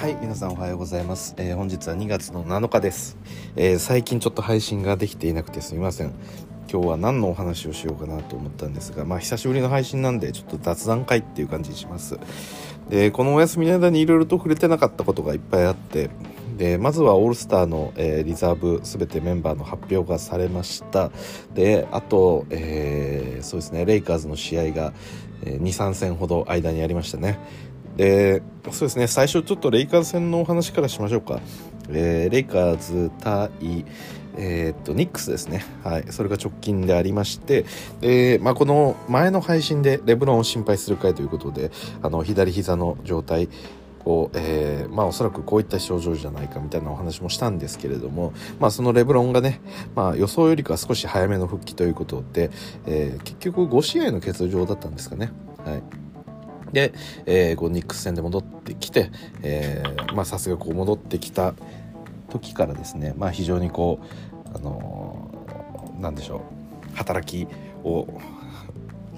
はい皆さんおはようございます、えー本日は2月の7日です、えー最近ちょっと配信ができていなくてすみません。今日は何のお話をしようかなと思ったんですがまあ久しぶりの配信なんでちょっと雑談会っていう感じにします。でこのお休みの間にいろいろと触れてなかったことがいっぱいあってでまずはオールスターの、えーリザーブ全てメンバーの発表がされました。であと、えーそうですねレイカーズの試合が、えー23戦ほど間にありましたね。でそうですね最初ちょっとレイカーズ戦のお話からしましょうか、えーレイカーズ対えーっとニックスですね、はい、それが直近でありましてで、まあ、この前の配信でレブロンを心配する回ということであの左膝の状態を、えーまあ、おそらくこういった症状じゃないかみたいなお話もしたんですけれども、まあ、そのレブロンがね、まあ、予想よりかは少し早めの復帰ということで、えー結局5試合の欠場だったんですかね。はい。で、えーこうニックス戦で戻ってきて、えーまあさすがこう戻ってきた時からですね、まあ、非常にこう、あのーなんでしょう働きを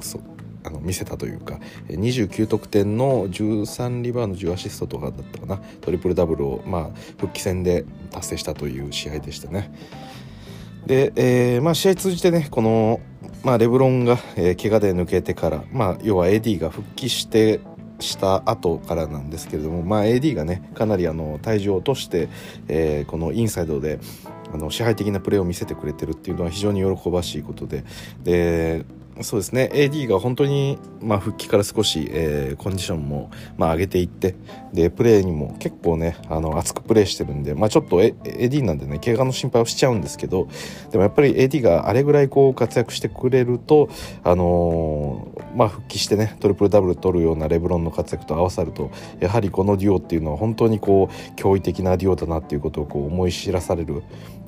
そうあの見せたというかえー29得点の13リバウンド10アシストとかだったかなトリプルダブルを、まあ、復帰戦で達成したという試合でしたね。で、えーまあ、試合通じてねこの、まあ、レブロンが、えー怪我で抜けてから、まあ、要は AD が復帰してした後からなんですけれども、まあ、AD がねかなりあの体重を落として、えーこのインサイドであの支配的なプレーを見せてくれてるっていうのは非常に喜ばしいことででそうですね。AD が本当に、まあ、復帰から少し、えーコンディションも、まあ、上げていってでプレーにも結構ねあの熱くプレーしてるんで、まあ、ちょっと、AD なんでね怪我の心配をしちゃうんですけどでもやっぱり AD があれぐらいこう活躍してくれると、あのーまあ、復帰してねトリプルダブル取るようなレブロンの活躍と合わさるとやはりこのデュオっていうのは本当にこう驚異的なデュオだなっていうことをこう思い知らされる、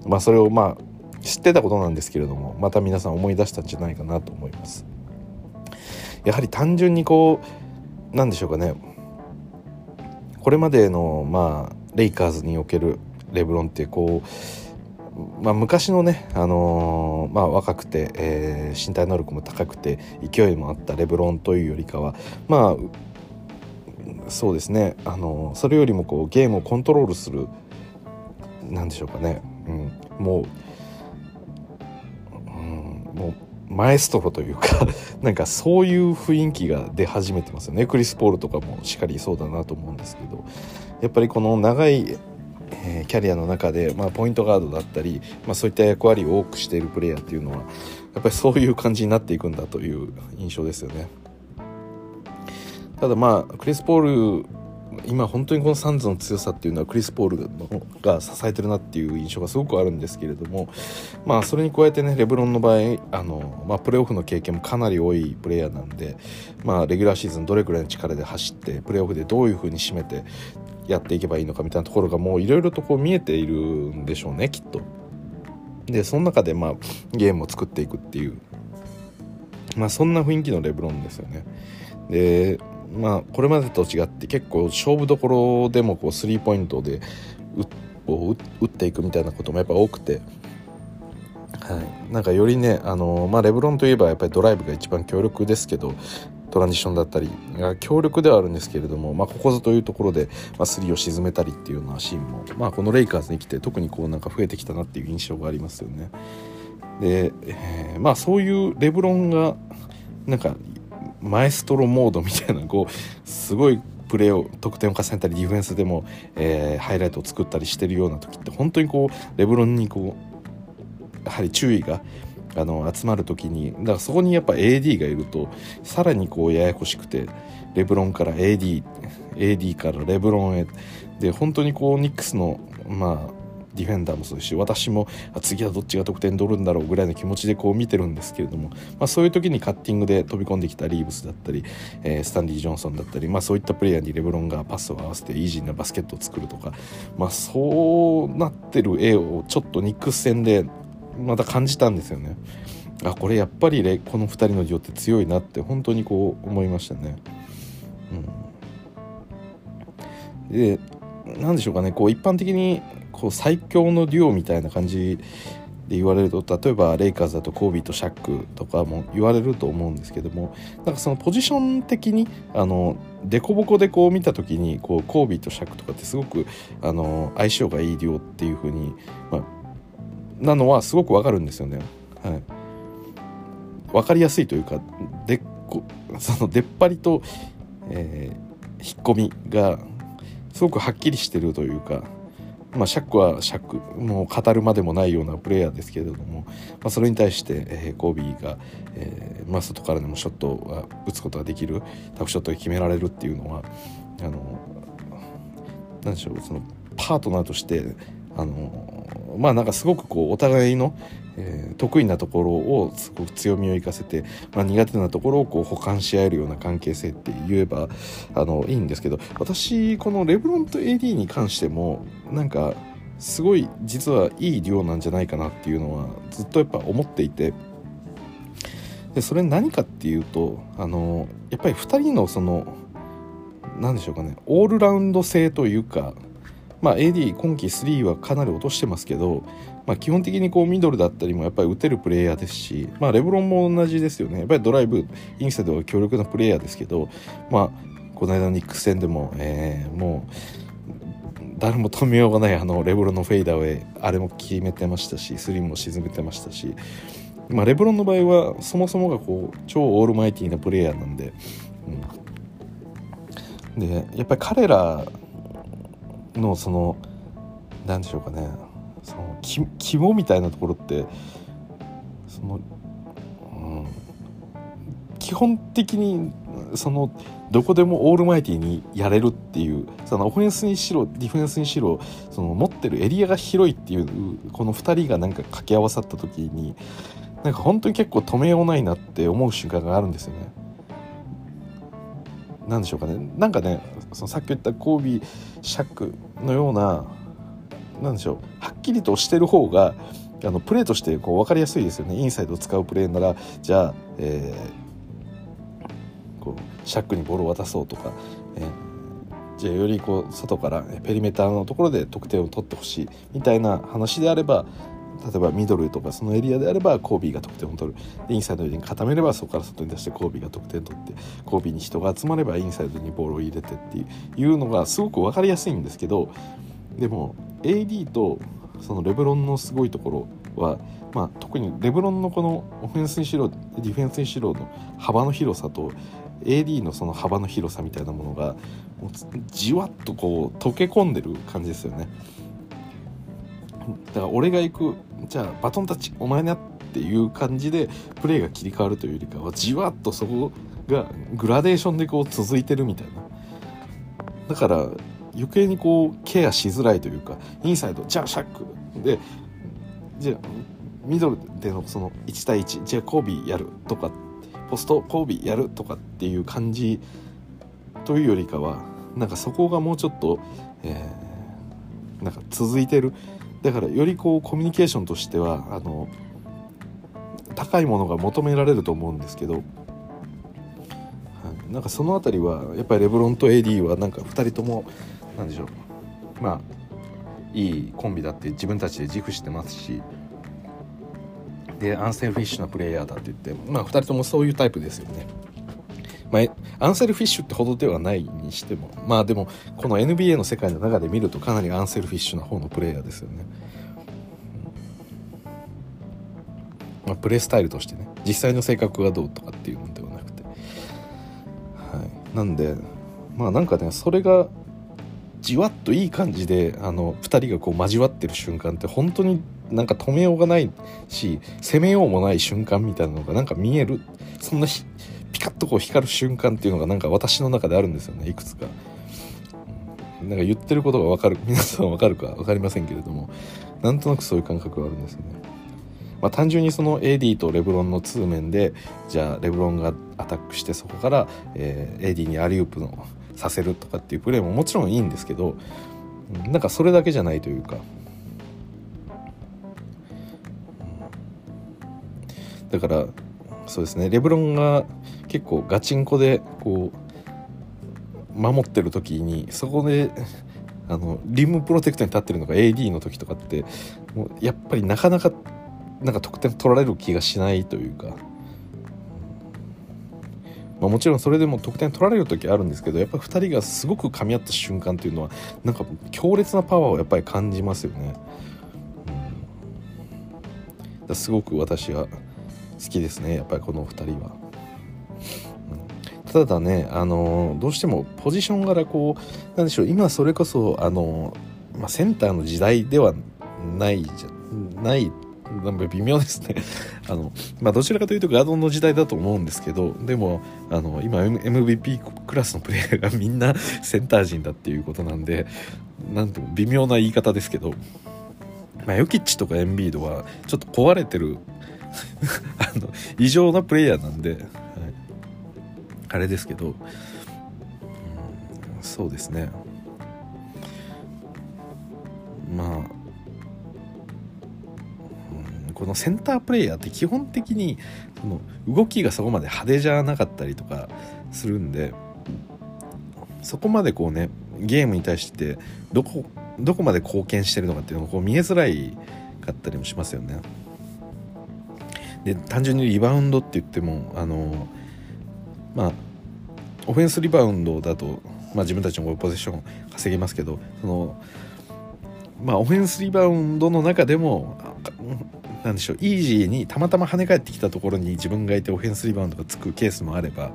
まあ、それをまあ知ってたことなんですけれどもまた皆さん思い出したんじゃないかなと思います。やはり単純にこうなんでしょうかね。これまでのまあレイカーズにおけるレブロンってこう、まあ、昔のね、あのーまあ、若くて、えー身体能力も高くて勢いもあったレブロンというよりかはまあそうですね、あのーそれよりもこうゲームをコントロールするなんでしょうかね、うん、もう、マエストロというか なんかそういう雰囲気が出始めてますよねクリス・ポールとかもしっかりそうだなと思うんですけどやっぱりこの長い、えーキャリアの中で、まあ、ポイントガードだったり、まあ、そういった役割を多くしているプレイヤーっていうのはやっぱりそういう感じになっていくんだという印象ですよね。ただまあクリス・ポール今本当にこのサンズの強さっていうのはクリス・ポールのが支えてるなっていう印象がすごくあるんですけれどもまあそれに加えてねレブロンの場合あの、まあ、プレーオフの経験もかなり多いプレイヤーなんで、まあ、レギュラーシーズンどれくらいの力で走ってプレーオフでどういう風に締めてやっていけばいいのかみたいなところがもういろいろとこう見えているんでしょうねきっと。でその中でまあゲームを作っていくっていうまあそんな雰囲気のレブロンですよね。でまあこれまでと違って結構勝負どころでもこうスリーポイントで打っていくみたいなこともやっぱ多くて。はい、なんかよりねあの、まあ、レブロンといえばやっぱりドライブが一番強力ですけどトランジションだったりが強力ではあるんですけれども、まあ、ここぞというところで、まあ、スリーを沈めたりっていうようなシーンも、まあ、このレイカーズに来て特にこうなんか増えてきたなっていう印象がありますよね。で、えーまあそういうレブロンがなんかマエストロモードみたいなこうすごいプレーを得点を重ねたりディフェンスでも、えーハイライトを作ったりしてるような時って本当にこうレブロンにこうやはり注意があの集まる時にだからそこにやっぱ AD がいるとさらにこうややこしくてレブロンから AD AD からレブロンへで本当にこうニックスのまあディフェンダーもそうですし私もあ次はどっちが得点取るんだろうぐらいの気持ちでこう見てるんですけれども、まあ、そういう時にカッティングで飛び込んできたリーブスだったり、えースタンディ・ジョンソンだったり、まあ、そういったプレイヤーにレブロンがパスを合わせてイージーなバスケットを作るとか、まあ、そうなってる絵をちょっとニックス戦でまた感じたんですよね。あこれやっぱりこの2人のデュオって強いなって本当にこう思いましたね。うん、で何でしょうかねこう一般的にこう最強のデュオみたいな感じで言われると例えばレイカーズだとコービーとシャックとかも言われると思うんですけどもなんかそのポジション的にあのデコボコでこう見た時にこうコービーとシャックとかってすごくあの相性がいい量っていう風に、まあ、なのはすごくわかるんですよね。はい、分かりやすいというかでこその出っ張りと、えー、引っ込みがすごくはっきりしてるというかまあ、シャックはシャックもう語るまでもないようなプレイヤーですけれども、まあ、それに対して、えー、コービーが、えーまあ、外からでもショットが打つことができるタフショットが決められるっていうのはあの何でしょうそのパートナーとしてあのまあなんかすごくこうお互いの、えー、得意なところをすごく強みを生かせて、まあ、苦手なところをこう補完し合えるような関係性って言えばあのいいんですけど私このレブロンと AD に関してもなんかすごい実はいい量なんじゃないかなっていうのはずっとやっぱ思っていて。でそれ何かっていうとあのやっぱり2人のその何でしょうかねオールラウンド性というかまあ、AD 今季3はかなり落としてますけど、まあ、基本的にこうミドルだったりもやっぱり打てるプレイヤーですし、まあ、レブロンも同じですよね。やっぱりドライブインサイドは強力なプレイヤーですけど、まあ、この間のニックス戦でも、えー、もう誰も止めようがないあのレブロンのフェイダーウェイあれも決めてましたしスリムも沈めてましたし、まあ、レブロンの場合はそもそもがこう超オールマイティーなプレイヤーなんで、うん、でやっぱり彼らのその何でしょうかねその肝みたいなところってその、うん、基本的にそのどこでもオールマイティにやれるっていうそのオフェンスにしろディフェンスにしろその持ってるエリアが広いっていうこの2人がなんか掛け合わさった時になんか本当に結構止めようないなって思う瞬間があるんですよね。なんでしょうかね。なんかねそのさっき言ったコービーシャックのような何でしょう。はっきりとしてる方があのプレーとしてこう分かりやすいですよね。インサイドを使うプレーならじゃあ、えー、こうシャックにボールを渡そうとか、えー、じゃあよりこう外からペリメーターのところで得点を取ってほしいみたいな話であれば例えばミドルとかそのエリアであればコービーが得点を取る。インサイドに固めればそこから外に出してコービーが得点を取ってコービーに人が集まればインサイドにボールを入れてっていうのがすごく分かりやすいんですけどでも AD とそのレブロンのすごいところは、まあ、特にレブロンのこのオフェンスにしろディフェンスにしろの幅の広さと AD のその幅の広さみたいなものがもうじわっとこう溶け込んでる感じですよね。だから俺が行くじゃあバトンタッチお前ねっていう感じでプレーが切り替わるというよりかはじわっとそこがグラデーションでこう続いてるみたいな。だから余計にこうケアしづらいというかインサイドじゃあシャック。でじゃあミドルでのその1対1じゃあコービーやるとかポストコービーやるとかっていう感じというよりかはなんかそこがもうちょっと、えー、なんか続いてる。だからよりこうコミュニケーションとしてはあの高いものが求められると思うんですけど、はい、なんかその辺りはやっぱりレブロンと AD はなんか2人とも何でしょう。まあいいコンビだって自分たちで自負してますしでアンセルフィッシュなプレイヤーだって言ってまあ2人ともそういうタイプですよね。まあ、アンセルフィッシュってほどではないにしてもまあでもこの NBA の世界の中で見るとかなりアンセルフィッシュな方のプレイヤーですよね。まあ、プレースタイルとしてね実際の性格がどうとかっていうのではなくて、はい、なんでまあなんかねそれがじわっといい感じであの2人がこう交わってる瞬間って本当になんか止めようがないし攻めようもない瞬間みたいなのがなんか見えるそんなピカッとこう光る瞬間っていうのがなんか私の中であるんですよねいくつか。なんか言ってることが分かる皆さん分かるか分かりませんけれどもなんとなくそういう感覚があるんですよね。まあ、単純にその AD とレブロンの通面でじゃあレブロンがアタックしてそこから、えー、AD にアリウープのさせるとかっていうプレーももちろんいいんですけどなんかそれだけじゃないというか、だからそうですね。レブロンが結構ガチンコでこう守ってる時にそこで あのリムプロテクトに立ってるのが AD の時とかってもうやっぱりなかなかなんか得点取られる気がしないというか、まあ、もちろんそれでも得点取られる時あるんですけどやっぱり2人がすごく噛み合った瞬間っていうのはなんか強烈なパワーをやっぱり感じますよね。うん、すごく私は好きですねやっぱりこの2人は。ただね、あのどうしてもポジション柄こうなんでしょう今それこそ、あのまあ、センターの時代ではないじゃないなんか微妙ですね。あの、まあ、どちらかというとガードンの時代だと思うんですけどでもあの今 MVP クラスのプレイヤーがみんなセンター陣だっていうことなんでなんとも微妙な言い方ですけど、まあ、ヨキッチとかエンビードはちょっと壊れてる あの異常なプレイヤーなんであれですけど、うん、そうですね。まあ、このセンタープレイヤーって基本的にその動きがそこまで派手じゃなかったりとかするんでそこまでこうねゲームに対してどこどこまで貢献してるのかっていうのがこう見えづらいかったりもしますよね。で単純にリバウンドって言ってもあのまあオフェンスリバウンドだと、まあ、自分たちのポゼッション稼げますけどそのまあオフェンスリバウンドの中でもなんでしょうイージーにたまたま跳ね返ってきたところに自分がいてオフェンスリバウンドがつくケースもあれば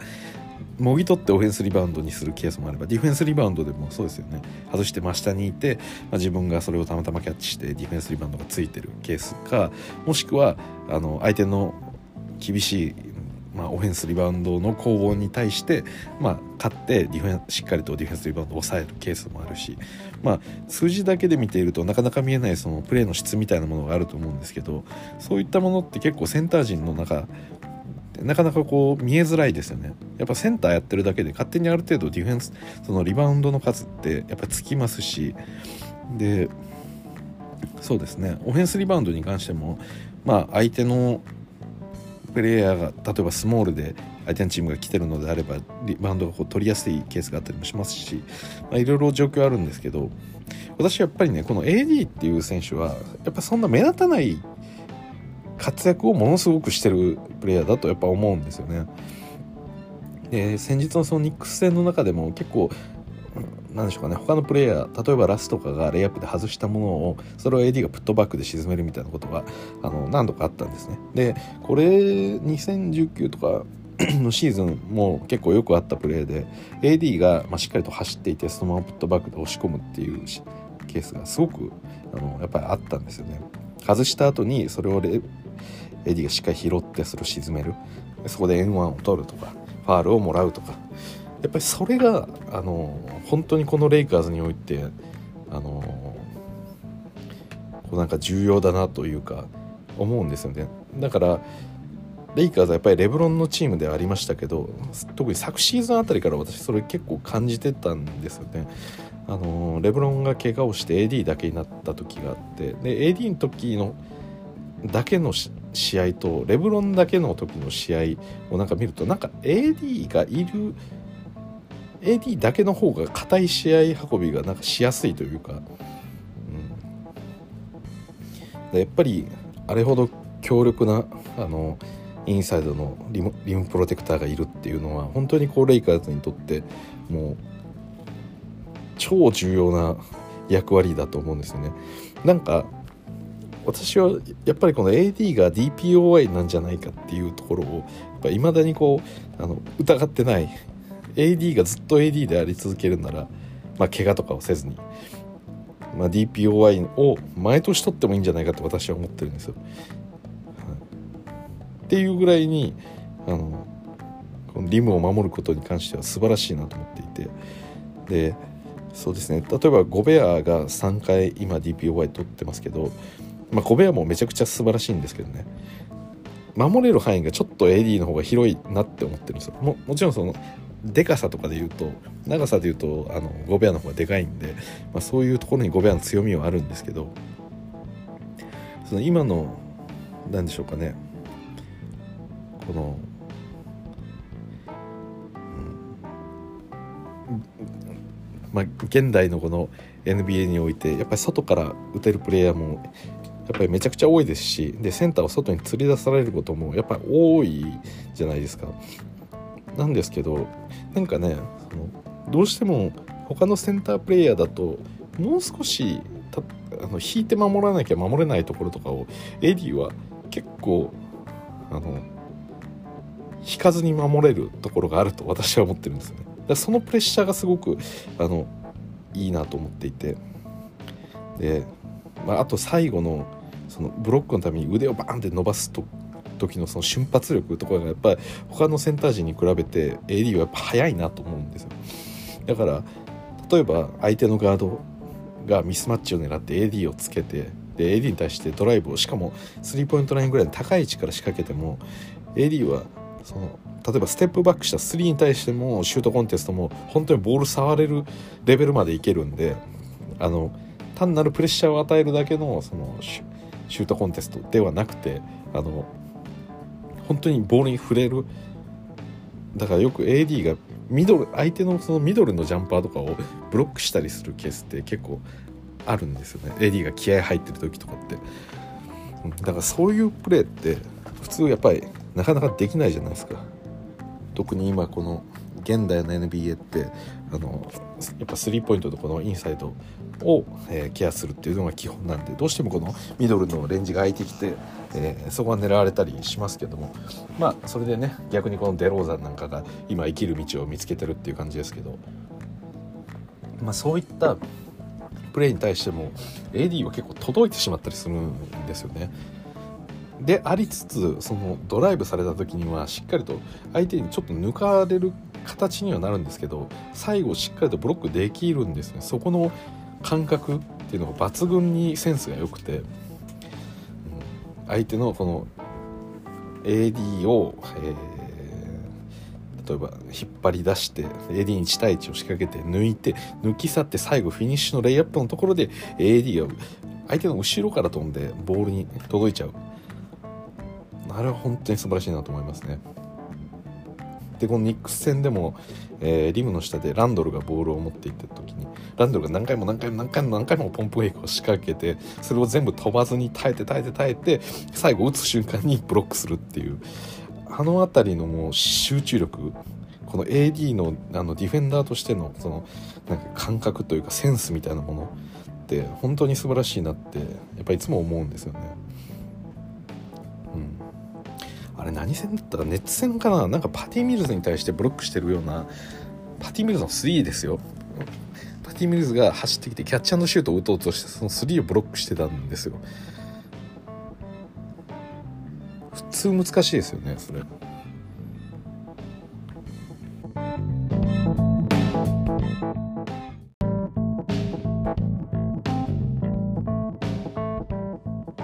もぎ取ってオフェンスリバウンドにするケースもあればディフェンスリバウンドでもそうですよね。外して真下にいて、まあ、自分がそれをたまたまキャッチしてディフェンスリバウンドがついてるケースかもしくはあの相手の厳しいまあ、オフェンスリバウンドの攻防に対して、まあ、勝ってディフェンしっかりとディフェンスリバウンドを抑えるケースもあるし、まあ、数字だけで見ているとなかなか見えないそのプレーの質みたいなものがあると思うんですけどそういったものって結構センター陣の中なかなかこう見えづらいですよね。やっぱセンターやってるだけで勝手にある程度ディフェンスそのリバウンドの数ってやっぱつきますしでそうですね。オフェンスリバウンドに関してもまあ相手のプレイヤーが例えばスモールで相手のチームが来てるのであればリバウンドがこう取りやすいケースがあったりもしますし、まあ、いろいろ状況あるんですけど私やっぱりねこの AD っていう選手はやっぱそんな目立たない活躍をものすごくしてるプレイヤーだとやっぱ思うんですよね。で先日のそのニックス戦の中でも結構何でしょうかね他のプレイヤー例えばラスとかがレイアップで外したものをそれを AD がプットバックで沈めるみたいなことがあの何度かあったんですねでこれ2019とか のシーズンも結構よくあったプレーで AD が、ま、しっかりと走っていてそのままプットバックで押し込むっていうケースがすごくあのやっぱりあったんですよね。外した後にそれを AD がしっかり拾ってそれを沈める。そこで円1を取るとかファールをもらうとか。やっぱりそれがあの本当にこのレイカーズにおいてあのこうなんか重要だなというか思うんですよね。だからレイカーズはやっぱりレブロンのチームではありましたけど特に昨シーズンあたりから私それ結構感じてたんですよね。あのレブロンが怪我をして AD だけになった時があってで AD の時のだけの試合とレブロンだけの時の試合をなんか見るとなんか AD がいる AD だけの方が硬い試合運びがなんかしやすいというか、うん、やっぱりあれほど強力なあのインサイドのリムリムプロテクターがいるっていうのは本当にこうレイカーズにとってもう超重要な役割だと思うんですよね。なんか私はやっぱりこの AD が DPOI なんじゃないかっていうところをやっぱ未だにこうあの疑ってない AD がずっと AD であり続けるなら、まあ、怪我とかをせずに、まあ、DPOI を毎年取ってもいいんじゃないかと私は思ってるんですよ。っていうぐらいにあのこのリムを守ることに関しては素晴らしいなと思っていて。でそうですね。例えばゴベアが3回今 DPOI 取ってますけど、まあ、ゴベアもめちゃくちゃ素晴らしいんですけどね。守れる範囲がちょっと AD の方が広いなって思ってるんですよ。ももちろんそのでかさとかで言うと長さで言うとあのゴベアの方がでかいんで、まあ、そういうところにゴベアの強みはあるんですけど。その今の何でしょうかね。この、うん、まあ現代のこの NBA においてやっぱり外から打てるプレイヤーもやっぱりめちゃくちゃ多いですしでセンターを外に釣り出されることもやっぱり多いじゃないですか。なんですけどなんかねそのどうしても他のセンタープレイヤーだともう少したあの引いて守らなきゃ守れないところとかをエディは結構あの引かずに守れるところがあると私は思ってるんですね。だそのプレッシャーがすごくあのいいなと思っていてで、まあ、あと最後のそのブロックのために腕をバーンって伸ばすと時のその瞬発力とかがやっぱり他のセンター陣に比べて AD はやっぱ速いなと思うんですよだから例えば相手のガードがミスマッチを狙って AD をつけてで AD に対してドライブをしかもスリーポイントラインぐらいの高い位置から仕掛けても AD はその例えばステップバックした3に対してもシュートコンテストも本当にボール触れるレベルまでいけるんであの単なるプレッシャーを与えるだけのそのシュートコンテストではなくてあの本当にボールに触れる。だからよく AD がミドル相手のそのミドルのジャンパーとかをブロックしたりするケースって結構あるんですよね。AD が気合入ってる時とかって。だからそういうプレーって普通やっぱりなかなかできないじゃないですか。特に今この現代の NBA ってあのやっぱスリーポイントとこのインサイドを、えー、ケアするっていうのが基本なんでどうしてもこのミドルのレンジが空いてきて、えー、そこが狙われたりしますけども。まあそれでね逆にこのデローザンなんかが今生きる道を見つけてるっていう感じですけど、まあ、そういったプレーに対しても AD は結構届いてしまったりするんですよね。でありつつそのドライブされた時にはしっかりと相手にちょっと抜かれる形にはなるんですけど最後しっかりとブロックできるんですね。そこの感覚っていうのが抜群にセンスが良くて、うん、相手のこの AD を、えー、例えば引っ張り出して AD に1対1を仕掛けて抜いて抜き去って最後フィニッシュのレイアップのところで AD が相手の後ろから飛んでボールに届いちゃう。あれは本当に素晴らしいなと思いますね。でこのニックス戦でも、えー、リムの下でランドルがボールを持っていった時にランドルが何回も何回も何回も何回もポンプフェイクを仕掛けてそれを全部飛ばずに耐えて耐えて耐えて最後打つ瞬間にブロックするっていうあの辺りのもう集中力この AD のあのディフェンダーとしてのそのなんか感覚というかセンスみたいなものって本当に素晴らしいなってやっぱいつも思うんですよね。あれ何戦だったかネッツ戦かな？なんかパティ・ミルズに対してブロックしてるようなパティ・ミルズの3ですよ。パティ・ミルズが走ってきてキャッチアンドシュートを打とうとしてその3をブロックしてたんですよ。普通難しいですよねそれ。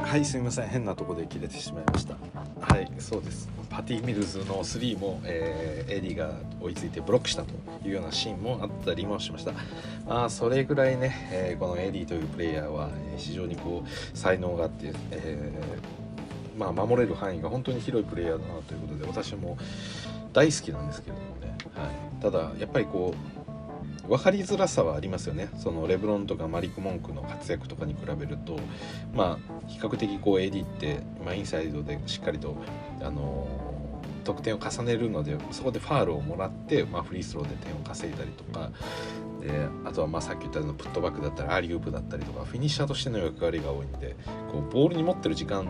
はいすみません。変なとこで切れてしまいました。はいそうです。パティ・ミルズの3も、えー、 AD が追いついてブロックしたというようなシーンもあったりもしました。まあそれぐらいね、えー、この AD というプレイヤーは、非常にこう才能があって、えー、まあ、守れる範囲が本当に広いプレイヤーだなということで私も大好きなんですけれどもね、はい、ただやっぱりこう分かりづらさはありますよね。そのレブロンとかマリック・モンクの活躍とかに比べるとまあ比較的こう AD って、まあ、インサイドでしっかりとあの得点を重ねるのでそこでファールをもらって、まあ、フリースローで点を稼いだりとかであとはまあさっき言ったようなプットバックだったりアリウープだったりとかフィニッシャーとしての役割が多いんでこうボールに持ってる時間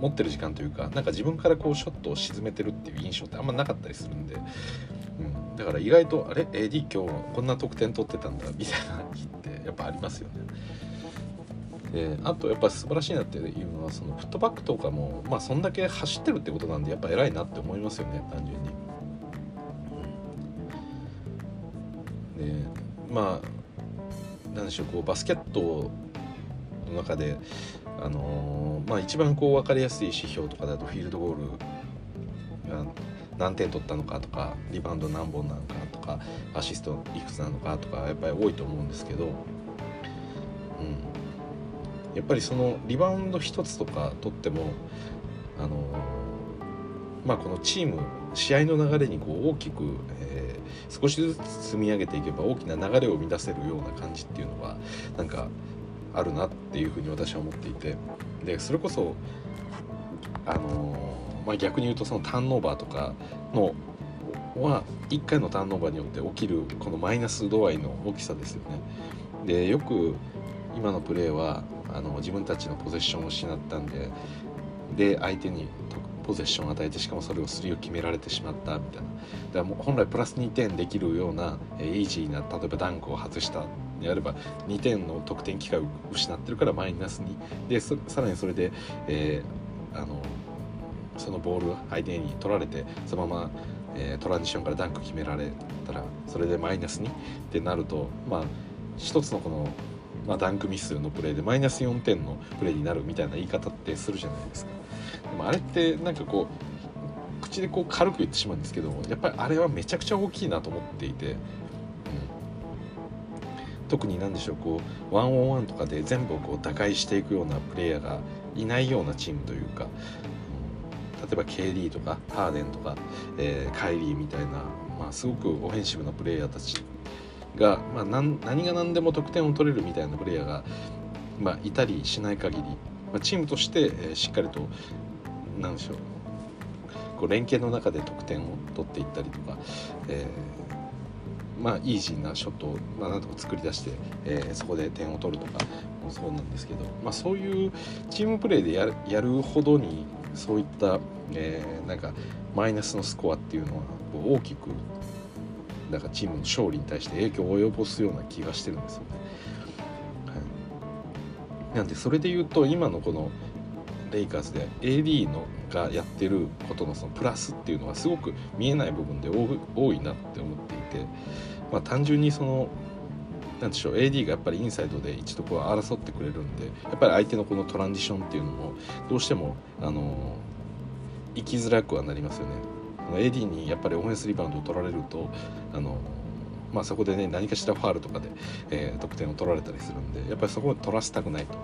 持ってる時間というかなんか自分からこうショットを沈めてるっていう印象ってあんまなかったりするんで、だから意外とあれ？AD 今日こんな得点取ってたんだみたいな日ってやっぱありますよね。であとやっぱ素晴らしいなっていうのはそのフットバックとかもまあそんだけ走ってるってことなんでやっぱ偉いなって思いますよね単純に。でまあなんでしょうこうバスケットの中であのー、まあ一番こう分かりやすい指標とかだとフィールドゴールが何点取ったのかとかリバウンド何本なのかとかアシストいくつなのかとかやっぱり多いと思うんですけど、うん、やっぱりそのリバウンド1つとか取ってもあのまあこのチーム試合の流れにこう大きく、えー、少しずつ積み上げていけば大きな流れを生み出せるような感じっていうのはなんかあるなっていうふうに私は思っていてでそれこそあのまあ、逆に言うとそのターンオーバーとかのは1回のターンオーバーによって起きるこのマイナス度合いの大きさですよね。でよく今のプレーはあの自分たちのポゼッションを失ったんでで相手にポゼッションを与えてしかもそれをスリーを決められてしまったみたいなだからもう本来プラス2点できるような、え、イージーな例えばダンクを外したであれば2点の得点機会を失ってるからマイナス2でさらにそれで、えー、あのそのボールを相手に取られてそのまま、えー、トランジションからダンク決められたらそれでマイナス2ってなるとまあ一つのこの、まあ、ダンクミスのプレーでマイナス4点のプレーになるみたいな言い方ってするじゃないですか。でもあれってなんかこう口でこう軽く言ってしまうんですけどやっぱりあれはめちゃくちゃ大きいなと思っていて、うん、特に何でしょうこうワンオンワンとかで全部をこう打開していくようなプレイヤーがいないようなチームというか、えば KD とかハーデンとか、えー、カイリーみたいな、まあ、すごくオフェンシブなプレイヤーたちが、まあ、何が何でも得点を取れるみたいなプレイヤーが、まあ、いたりしない限り、まあ、チームとして、えー、しっかりと何でしょうこう連携の中で得点を取っていったりとか、えー、まあイージーなショットを、まあ、なんとか作り出して、えー、そこで点を取るとかもそうなんですけど、まあ、そういうチームプレーでやるやるほどにそういった、えー、なんかマイナスのスコアっていうのは大きくなんかチームの勝利に対して影響を及ぼすような気がしてるんですよね。はい、なんでそれで言うと今のこのレイカーズで AD のがやってることのそのプラスっていうのはすごく見えない部分で多いなって思っていて、まあ、単純にそのなんでしょう AD がやっぱりインサイドで一度こう争ってくれるんでやっぱり相手のこのトランジションっていうのもどうしてもあの生きづらくはなりますよね。AD にやっぱりオフェンスリバウンドを取られるとあのまあ、そこでね何かしらファールとかで、えー、得点を取られたりするんでやっぱりそこを取らせたくないと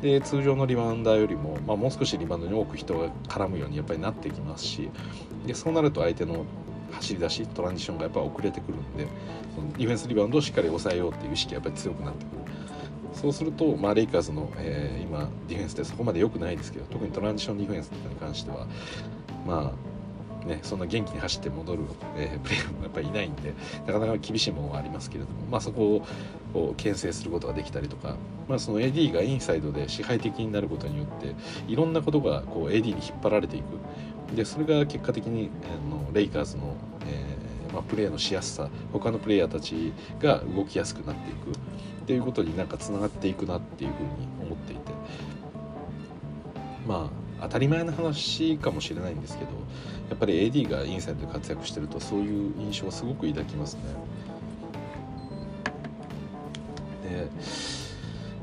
で通常のリバウンダーよりも、まあ、もう少しリバウンドに多く人が絡むようにやっぱりなってきますしでそうなると相手の走り出しトランジションがやっぱ遅れてくるんでそのディフェンスリバウンドをしっかり抑えようっていう意識がやっぱり強くなってくるそうすると、まあ、レイカーズの、えー、今ディフェンスってそこまで良くないですけど特にトランジションディフェンスとかに関してはまあね、そんな元気に走って戻る、えー、プレーもやっぱりいないんでなかなか厳しいものはありますけれども、まあ、そこを牽制することができたりとか、まあ、その AD がインサイドで支配的になることによっていろんなことがこう AD に引っ張られていく。でそれが結果的にあのレイカーズの、えーまあ、プレーのしやすさ他のプレイヤーたちが動きやすくなっていく。っていうことになんかつながっていくなっていうふうに思っていて。まあ当たり前の話かもしれないんですけどやっぱり AD がインサイドで活躍してるとそういう印象はすごく抱きますね。で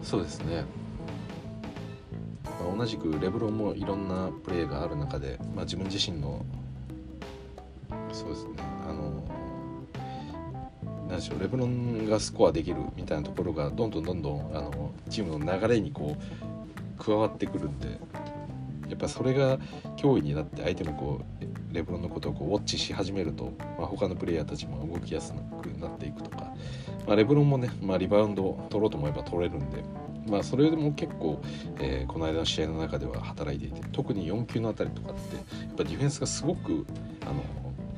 そうですね、まあ、同じくレブロンもいろんなプレーがある中で、まあ、自分自身のそうですね。あの何でしょうレブロンがスコアできるみたいなところがどんどんどんどんあのチームの流れにこう加わってくるんでやっぱそれが脅威になって相手もこうレブロンのことをこうウォッチし始めると、まあ、他のプレイヤーたちも動きやすくなっていくとか、まあ、レブロンもね、まあ、リバウンドを取ろうと思えば取れるんで、まあ、それでも結構、えー、この間の試合の中では働いていて特に4球のあたりとかってやっぱディフェンスがすごく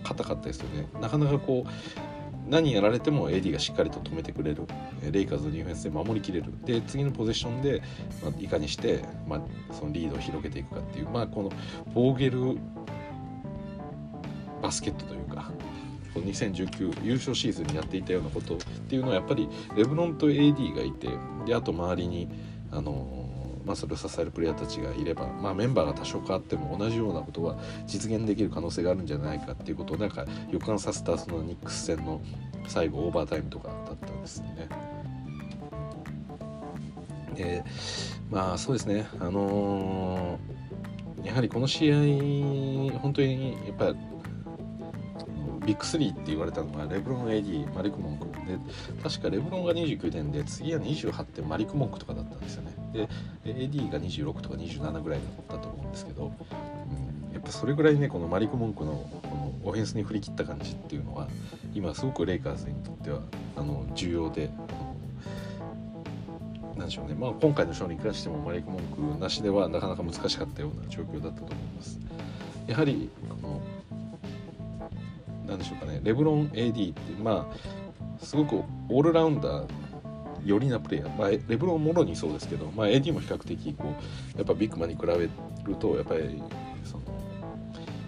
硬かったですよね。なかなかこう何やられても AD がしっかりと止めてくれる。レイカーズのディフェンスで守りきれる。で次のポゼッションで、まあ、いかにして、まあ、そのリードを広げていくかっていう、まあ、このボーゲルバスケットというか2019優勝シーズンにやっていたようなことっていうのはやっぱりレブロンと AD がいてであと周りにあのまあ、それを支えるプレイヤーたちがいれば、まあ、メンバーが多少変わっても同じようなことは実現できる可能性があるんじゃないかっていうことをなんか予感させたそのニックス戦の最後オーバータイムとかだったんですね。でまあそうですねあのー、やはりこの試合本当にやっぱりビッグ3って言われたのがレブロン AD マリク・モンク。で確かレブロンが29点で次は28点マリク・モンクとかだったんですよね。で AD が26とか27ぐらいだったと思うんですけど、うん、やっぱそれぐらいねこのマリク・モンクのこのオフェンスに振り切った感じっていうのは今すごくレイカーズにとってはあの重要でなんでしょうね、まあ、今回の勝利に関してもマリック・モンクなしではなかなか難しかったような状況だったと思います。やはりこのなんでしょうかね。レブロン AD ってまあすごくオールラウンダーよりなプレイヤー、まあ、レブロンもろにそうですけど、まあ、AD も比較的こうやっぱビッグマンに比べるとやっぱりその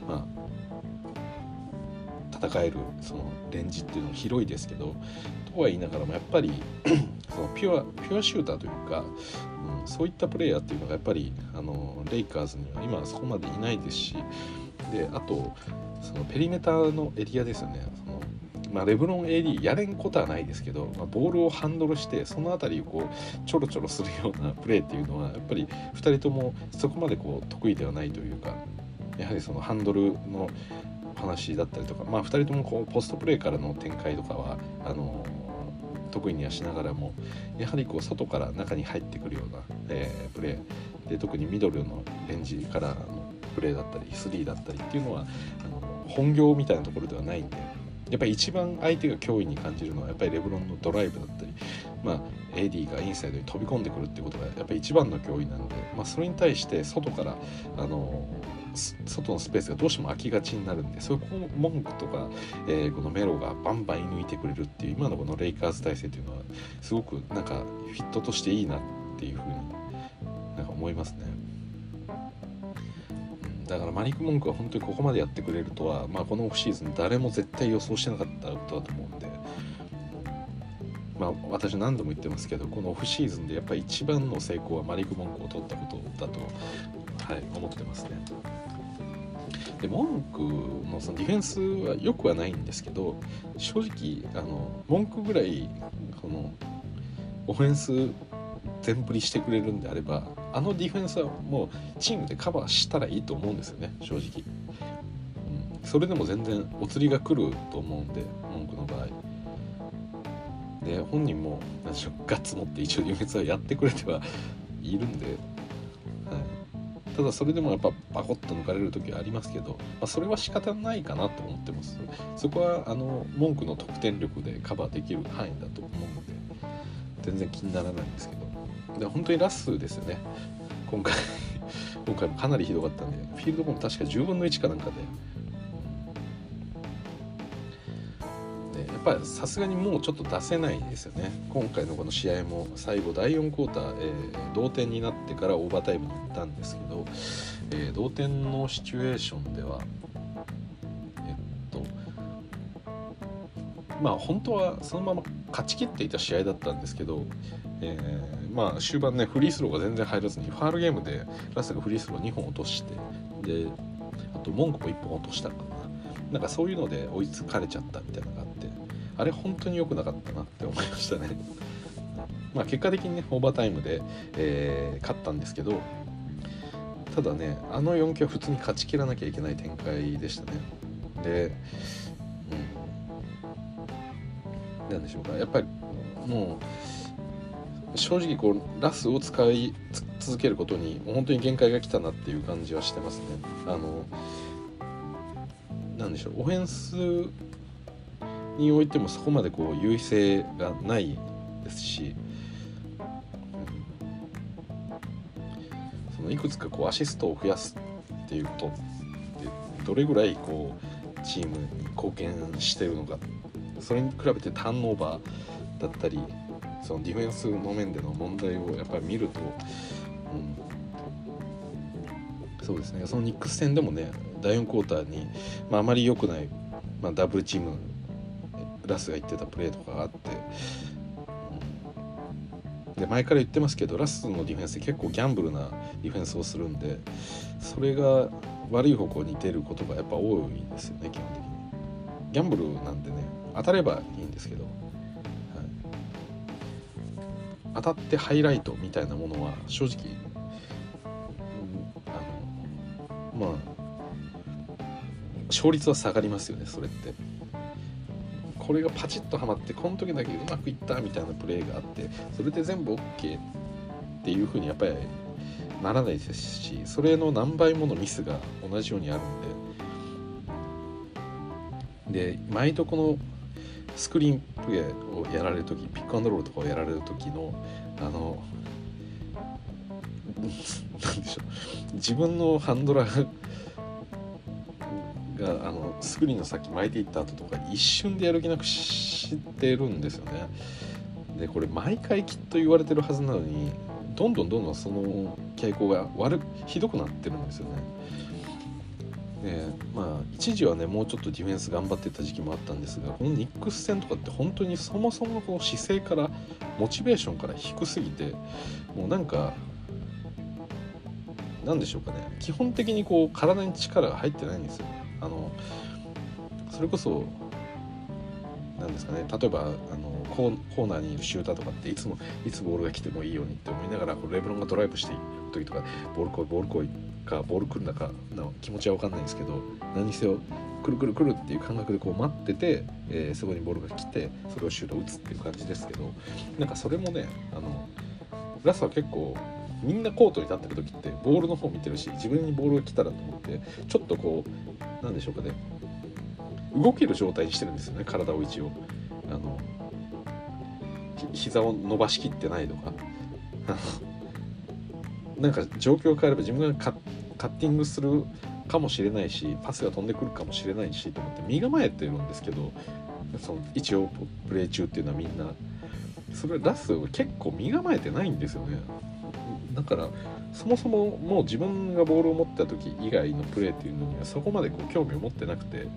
まあ戦えるそのレンジっていうのも広いですけどとは言いながらもやっぱり そのピュアピュアシューターというか、うん、そういったプレイヤーっていうのがやっぱりあのレイカーズには今はそこまでいないですしであとそのペリメーターのエリアですよね。そのまあ、レブロン AD やれんことはないですけど、まあ、ボールをハンドルしてその辺りをこうちょろちょろするような プレーっていうのはやっぱり2人ともそこまでこう得意ではないというかやはりそのハンドルの話だったりとか、まあ、2人ともこうポストプレーからの展開とかはあの得意にはしながらもやはりこう外から中に入ってくるような、えー、プレーで特にミドルのレンジからのプレーだったり3だったりっていうのはあの本業みたいなところではないんでやっぱり一番相手が脅威に感じるのはやっぱりレブロンのドライブだったり、まあ、AD がインサイドに飛び込んでくるっていうことがやっぱり一番の脅威なので、まあ、それに対して外からあの外のスペースがどうしても空きがちになるんでそういう文句とか、えー、このメロがバンバン射抜いてくれるっていう今のこのレイカーズ体制というのはすごくなんかフィットとしていいなっていうふうになんか思いますね。だからマリック・モンクは本当にここまでやってくれるとは、まあ、このオフシーズン誰も絶対予想してなかったことだと思うんで、まあ、私何度も言ってますけどこのオフシーズンでやっぱり一番の成功はマリック・モンクを取ったことだと、はい、思ってますね。でモンクのそのディフェンスは良くはないんですけど正直あの文句ぐらいこのオフェンス全振りしてくれるんであればあのディフェンスはもうチームでカバーしたらいいと思うんですよね正直、うん、それでも全然お釣りが来ると思うんで文句の場合。で本人も何でしょうガッツ持って一応ディフェンスはやってくれてはいるんで、はい、ただそれでもやっぱバコッと抜かれる時はありますけど、まあ、それは仕方ないかなと思ってます。そこはあの文句の得点力でカバーできる範囲だと思うので全然気にならないんですけど。で本当にラスですよね。今回 今回もかなりひどかったんでフィールドゴール確か10分の1かなんかで、でやっぱりさすがにもうちょっと出せないですよね。今回のこの試合も最後第4クォーター、えー、同点になってからオーバータイムに行ったんですけど、えー、同点のシチュエーションではまあ本当はそのまま勝ちきっていた試合だったんですけど、えー、まあ終盤ねフリースローが全然入らずにファールゲームでラスがフリースロー2本落としてであと文句も1本落としたかな。なんかそういうので追いつかれちゃったみたいなのがあってあれ本当に良くなかったなって思いましたね。まあ結果的にねオーバータイムで、えー、勝ったんですけどただねあの4球は普通に勝ちきらなきゃいけない展開でしたね。でうん。なんでしょうか。やっぱりもう正直こうラスを使い続けることに本当に限界が来たなっていう感じはしてますね。あのなんでしょう。オフェンスにおいてもそこまでこう優位性がないですし、うん。そのいくつかこうアシストを増やすっていうことってどれぐらいこうチームに貢献してるのかそれに比べてターンオーバーだったりそのディフェンスの面での問題をやっぱり見ると、うん、そうですねそのニックス戦でもね第4クォーターに、まあ、あまり良くない、まあ、ダブルチームラスが言ってたプレーとかがあって、で前から言ってますけどラスのディフェンス結構ギャンブルなディフェンスをするんでそれが悪い方向に出ることがやっぱ多いですよね基本的に。ギャンブルなんでね当たればいいんですけどはい。当たってハイライトみたいなものは正直、うんあのまあ勝率は下がりますよねそれって。これがパチッとはまってこの時だけうまくいったみたいなプレーがあってそれで全部 OK っていうふうにやっぱりならないですしそれの何倍ものミスが同じようにあるんで。で毎度このスクリーンプレーをやられる時ピックアンドロールとかをやられる時のあの なんでしょう自分のハンドラーがあのスクリーンの先巻いていった後とか一瞬でやる気なくしてるんですよね。でこれ毎回きっと言われてるはずなのにどんどんどんどんその傾向が悪ひどくなってるんですよね。でまあ一時はねもうちょっとディフェンス頑張ってた時期もあったんですがこのニックス戦とかって本当にそもそものこの姿勢からモチベーションから低すぎてもうなんか何でしょうかね基本的にこう体に力が入ってないんですよあのそれこそ何ですかね例えばあのコーナーにいるシューターとかっていつもいつボールが来てもいいようにって思いながらこうレブロンがドライブしていく時とかボール来いボール来いかボール来るんだかの気持ちは分かんないんですけど何せよくるくるくるっていう感覚でこう待ってて、えー、そこにボールが来てそれをシュート打つっていう感じですけどなんかそれもねあのラスは結構みんなコートに立ってる時ってボールの方見てるし自分にボールが来たらと思ってちょっとこうなんでしょうかね動ける状態にしてるんですよね体を一応。あの膝を伸ばしきってないとか。なんか状況を変えれば自分がカッティングするかもしれないしパスが飛んでくるかもしれないしと思って身構えてるんですけどその一応プレー中っていうのはみんなそれラス結構身構えてないんですよね。だからそもそももう自分がボールを持った時以外のプレーっていうのにはそこまでこう興味を持ってなくて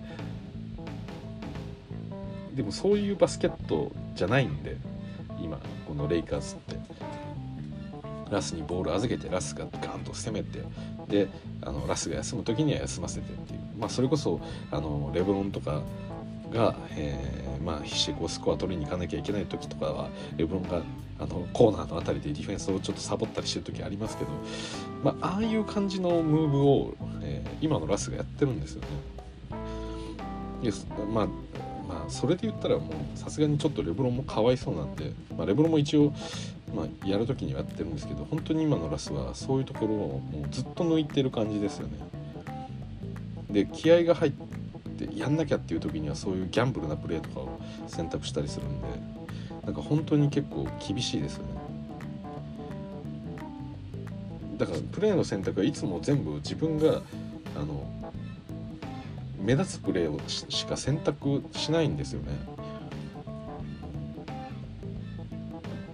でもそういうバスケットじゃないんで今このレイカーズって。ラスにボール預けてラスがガンと攻めてであのラスが休む時には休ませてっていう、まあ、それこそあのレブロンとかが、えー、まあ、必死でスコア取りに行かなきゃいけない時とかはレブロンがあのコーナーの辺りでディフェンスをちょっとサボったりしてる時ありますけど、まあ、ああいう感じのムーブを、えー、今のラスがやってるんですよね。まああそれで言ったらもうさすがにちょっとレブロンもかわいそうなんで、まあ、レブロンも一応、まあ、やる時にはやってるんですけど本当に今のラスはそういうところをもうずっと抜いてる感じですよね。で気合が入ってやんなきゃっていう時にはそういうギャンブルなプレーとかを選択したりするんでなんか本当に結構厳しいですよね。だからプレーの選択はいつも全部自分があの目立つプレーをしか選択しないんですよね。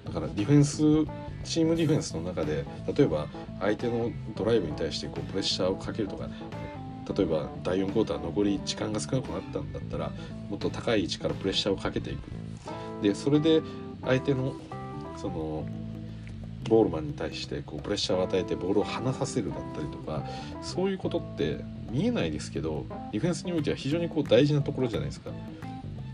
だからディフェンスチームディフェンスの中で例えば相手のドライブに対してこうプレッシャーをかけるとか例えば第4クォーター残り時間が少なくなったんだったらもっと高い位置からプレッシャーをかけていく。でそれで相手のそのボールマンに対してこうプレッシャーを与えてボールを離させるだったりとかそういうことって見えないですけどディフェンスにおいては非常にこう大事なところじゃないですか。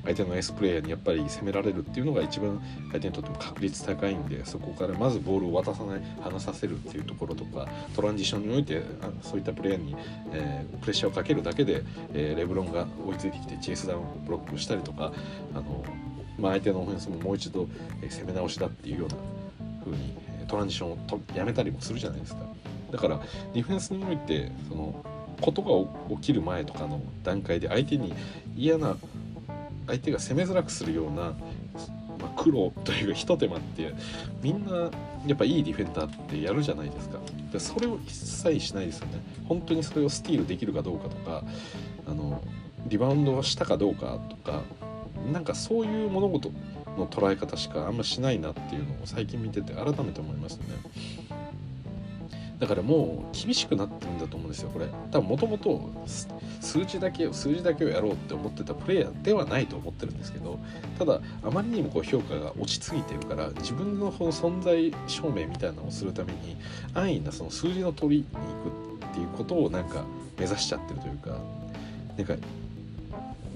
相手のエースプレーヤーにやっぱり攻められるっていうのが一番相手にとっても確率高いんでそこからまずボールを渡さない離させるっていうところとかトランジションにおいてそういったプレーヤーに、えー、プレッシャーをかけるだけで、えー、レブロンが追いついてきてチェイスダウンをブロックしたりとかあの、まあ、相手のオフェンスももう一度、攻め直しだっていうような風にトランジションをとやめたりもするじゃないですか。だからディフェンスにおいてそのことが起きる前とかの段階で相手に嫌な相手が攻めづらくするような、まあ、苦労というかひと手間ってみんなやっぱいいディフェンダーってやるじゃないですか。でそれを一切しないですよね。本当にそれをスティールできるかどうかとかあのリバウンドをしたかどうかとかなんかそういう物事の捉え方しかあんましないなっていうのを最近見てて改めて思いますね。だからもう厳しくなってるんだと思うんですよこれ。多分もともと数字だけを数字だけをやろうって思ってたプレイヤーではないと思ってるんですけどただあまりにもこう評価が落ち着いてるから自分のこの存在証明みたいなのをするために安易なその数字の取りに行くっていうことをなんか目指しちゃってるというかなんか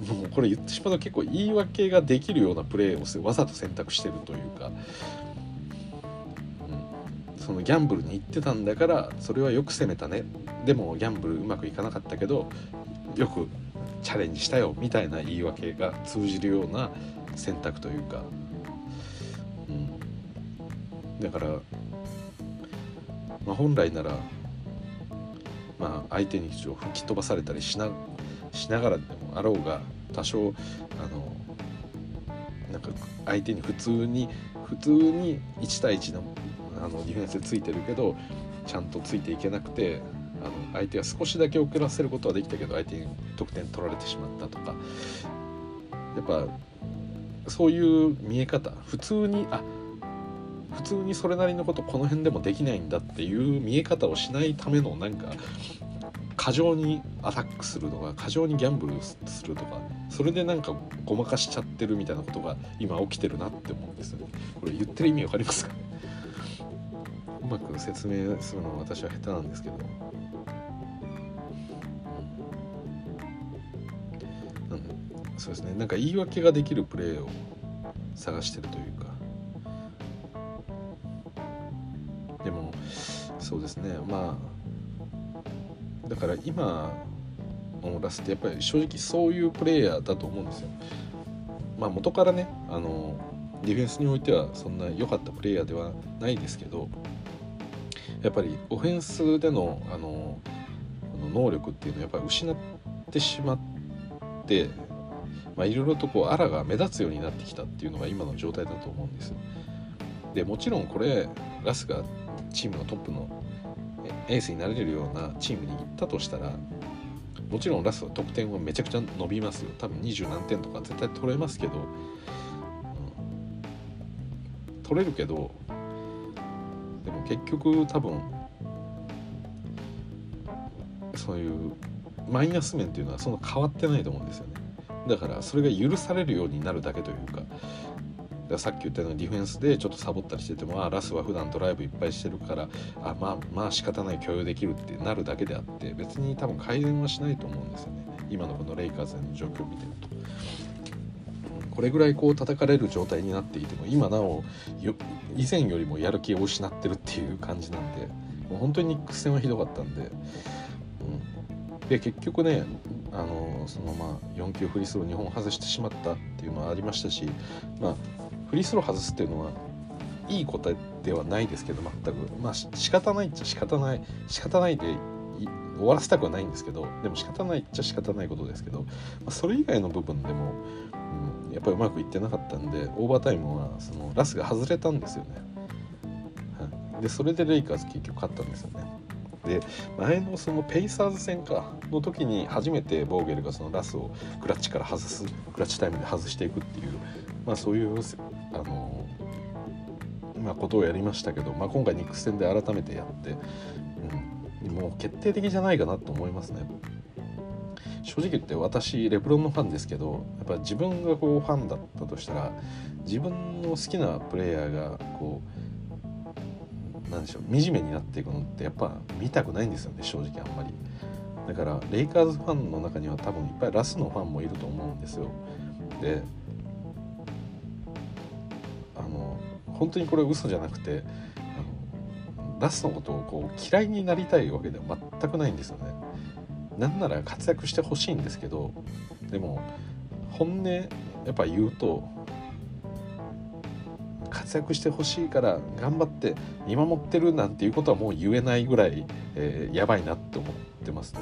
もうこれ言ってしまうと結構言い訳ができるようなプレーをわざと選択してるというかうんそのギャンブルに行ってたんだからそれはよく攻めたね。でもギャンブルうまくいかなかったけどよくチャレンジしたよみたいな言い訳が通じるような選択というか、うん、だから、まあ、本来なら、まあ、相手に一応吹き飛ばされたりしなしながらでもあろうが多少あのなんか相手に普通に普通に1対1のあのディフェンスでついてるけどちゃんとついていけなくてあの相手は少しだけ遅らせることはできたけど相手に得点取られてしまったとか。やっぱそういう見え方普通にあ普通にそれなりのことこの辺でもできないんだっていう見え方をしないためのなんか過剰にアタックするとか過剰にギャンブルするとかそれでなんかごまかしちゃってるみたいなことが今起きてるなって思うんですよね。これ言ってる意味わかりますか？ねうまく説明するのは私は下手なんですけど。うん。そうですね。なんか言い訳ができるプレーを探してるというか。でもそうですね。まあだから今のラスってやっぱり正直そういうプレイヤーだと思うんですよ。まあ元からねあのディフェンスにおいてはそんな良かったプレイヤーではないですけどやっぱりオフェンスでのあの能力っていうのはやっぱり失ってしまってまあ、いろいろとこうアラが目立つようになってきたっていうのが今の状態だと思うんです。でもちろんこれラスがチームのトップのエースになれるようなチームに行ったとしたらもちろんラスは得点はめちゃくちゃ伸びますよ。多分20何点とか絶対取れますけど、うん、取れるけどでも結局多分そういうマイナス面っていうのはそんな変わってないと思うんですよね。だからそれが許されるようになるだけというかからさっき言ったようにディフェンスでちょっとサボったりしててもあラスは普段ドライブいっぱいしてるからあまあまあ仕方ない許容できるってなるだけであって別に多分改善はしないと思うんですよね。今のこのレイカーズの状況を見てると。これぐらいこう叩かれる状態になっていても今なお以前よりもやる気を失ってるっていう感じなんでもう本当にニックス戦はひどかったんで、うん、で結局ねあのそのまあ4球フリースロー2本外してしまったっていうのはありましたし、まあ、フリースロー外すっていうのはいい答えではないですけど全くまあ仕方ないっちゃ仕方ない仕方ないで終わらせたくはないんですけどでも仕方ないっちゃ仕方ないことですけど、まあ、それ以外の部分でも、うん、やっぱりうまくいってなかったんでオーバータイムはそのラスが外れたんですよね。はい、でそれでレイカーズ結局勝ったんですよね。で前のそのペイサーズ戦かの時に初めてボーゲルがそのラスをクラッチから外すクラッチタイムで外していくっていう、まあ、そういうあの、まあ、ことをやりましたけど、まあ、今回ニックス戦で改めてやって、うん、もう決定的じゃないかなと思いますね。正直言って私レブロンのファンですけどやっぱ自分がこうファンだったとしたら自分の好きなプレイヤーがこうなんでしょう惨めになっていくのってやっぱ見たくないんですよね正直あんまりだからレイカーズファンの中には多分いっぱいラスのファンもいると思うんですよであの本当にこれ嘘じゃなくてあのラスのことをこう嫌いになりたいわけでは全くないんですよね。なんなら活躍してほしいんですけどでも本音やっぱ言うと活躍してほしいから頑張って見守ってるなんていうことはもう言えないぐらい、えー、やばいなって思ってますね。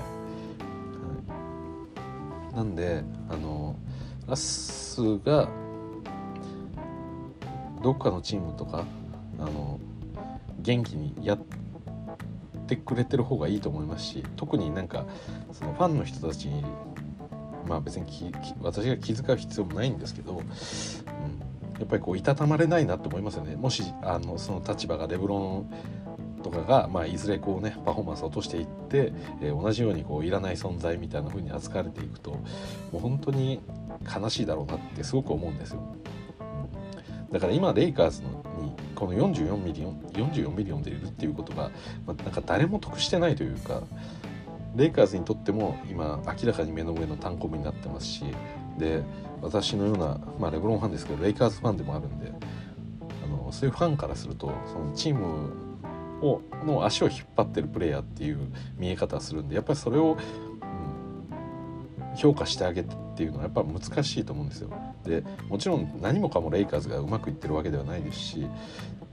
はい、なんであのラスがどっかのチームとかあの元気にやってくれてる方がいいと思いますし特になんかそのファンの人たちにまあ別に私が気遣う必要もないんですけど、うん、やっぱりこういたたまれないなと思いますよねもしあのその立場がレブロンとかが、まあ、いずれこうねパフォーマンス落としていって、えー、同じようにこういらない存在みたいな風に扱われていくともう本当に悲しいだろうなってすごく思うんですよ。だから今レイカーズのにこの44ミリオン44ミリオンでいるっていうことが、まあ、なんか誰も得してないというかレイカーズにとっても今明らかに目の上のたんこぶになってますしで私のような、まあ、レブロンファンですけどレイカーズファンでもあるんであのそういうファンからするとそのチームをの足を引っ張ってるプレイヤーっていう見え方するんでやっぱりそれを評価してあげてっていうのはやっぱ難しいと思うんですよ。でもちろん何もかもレイカーズがうまくいってるわけではないですし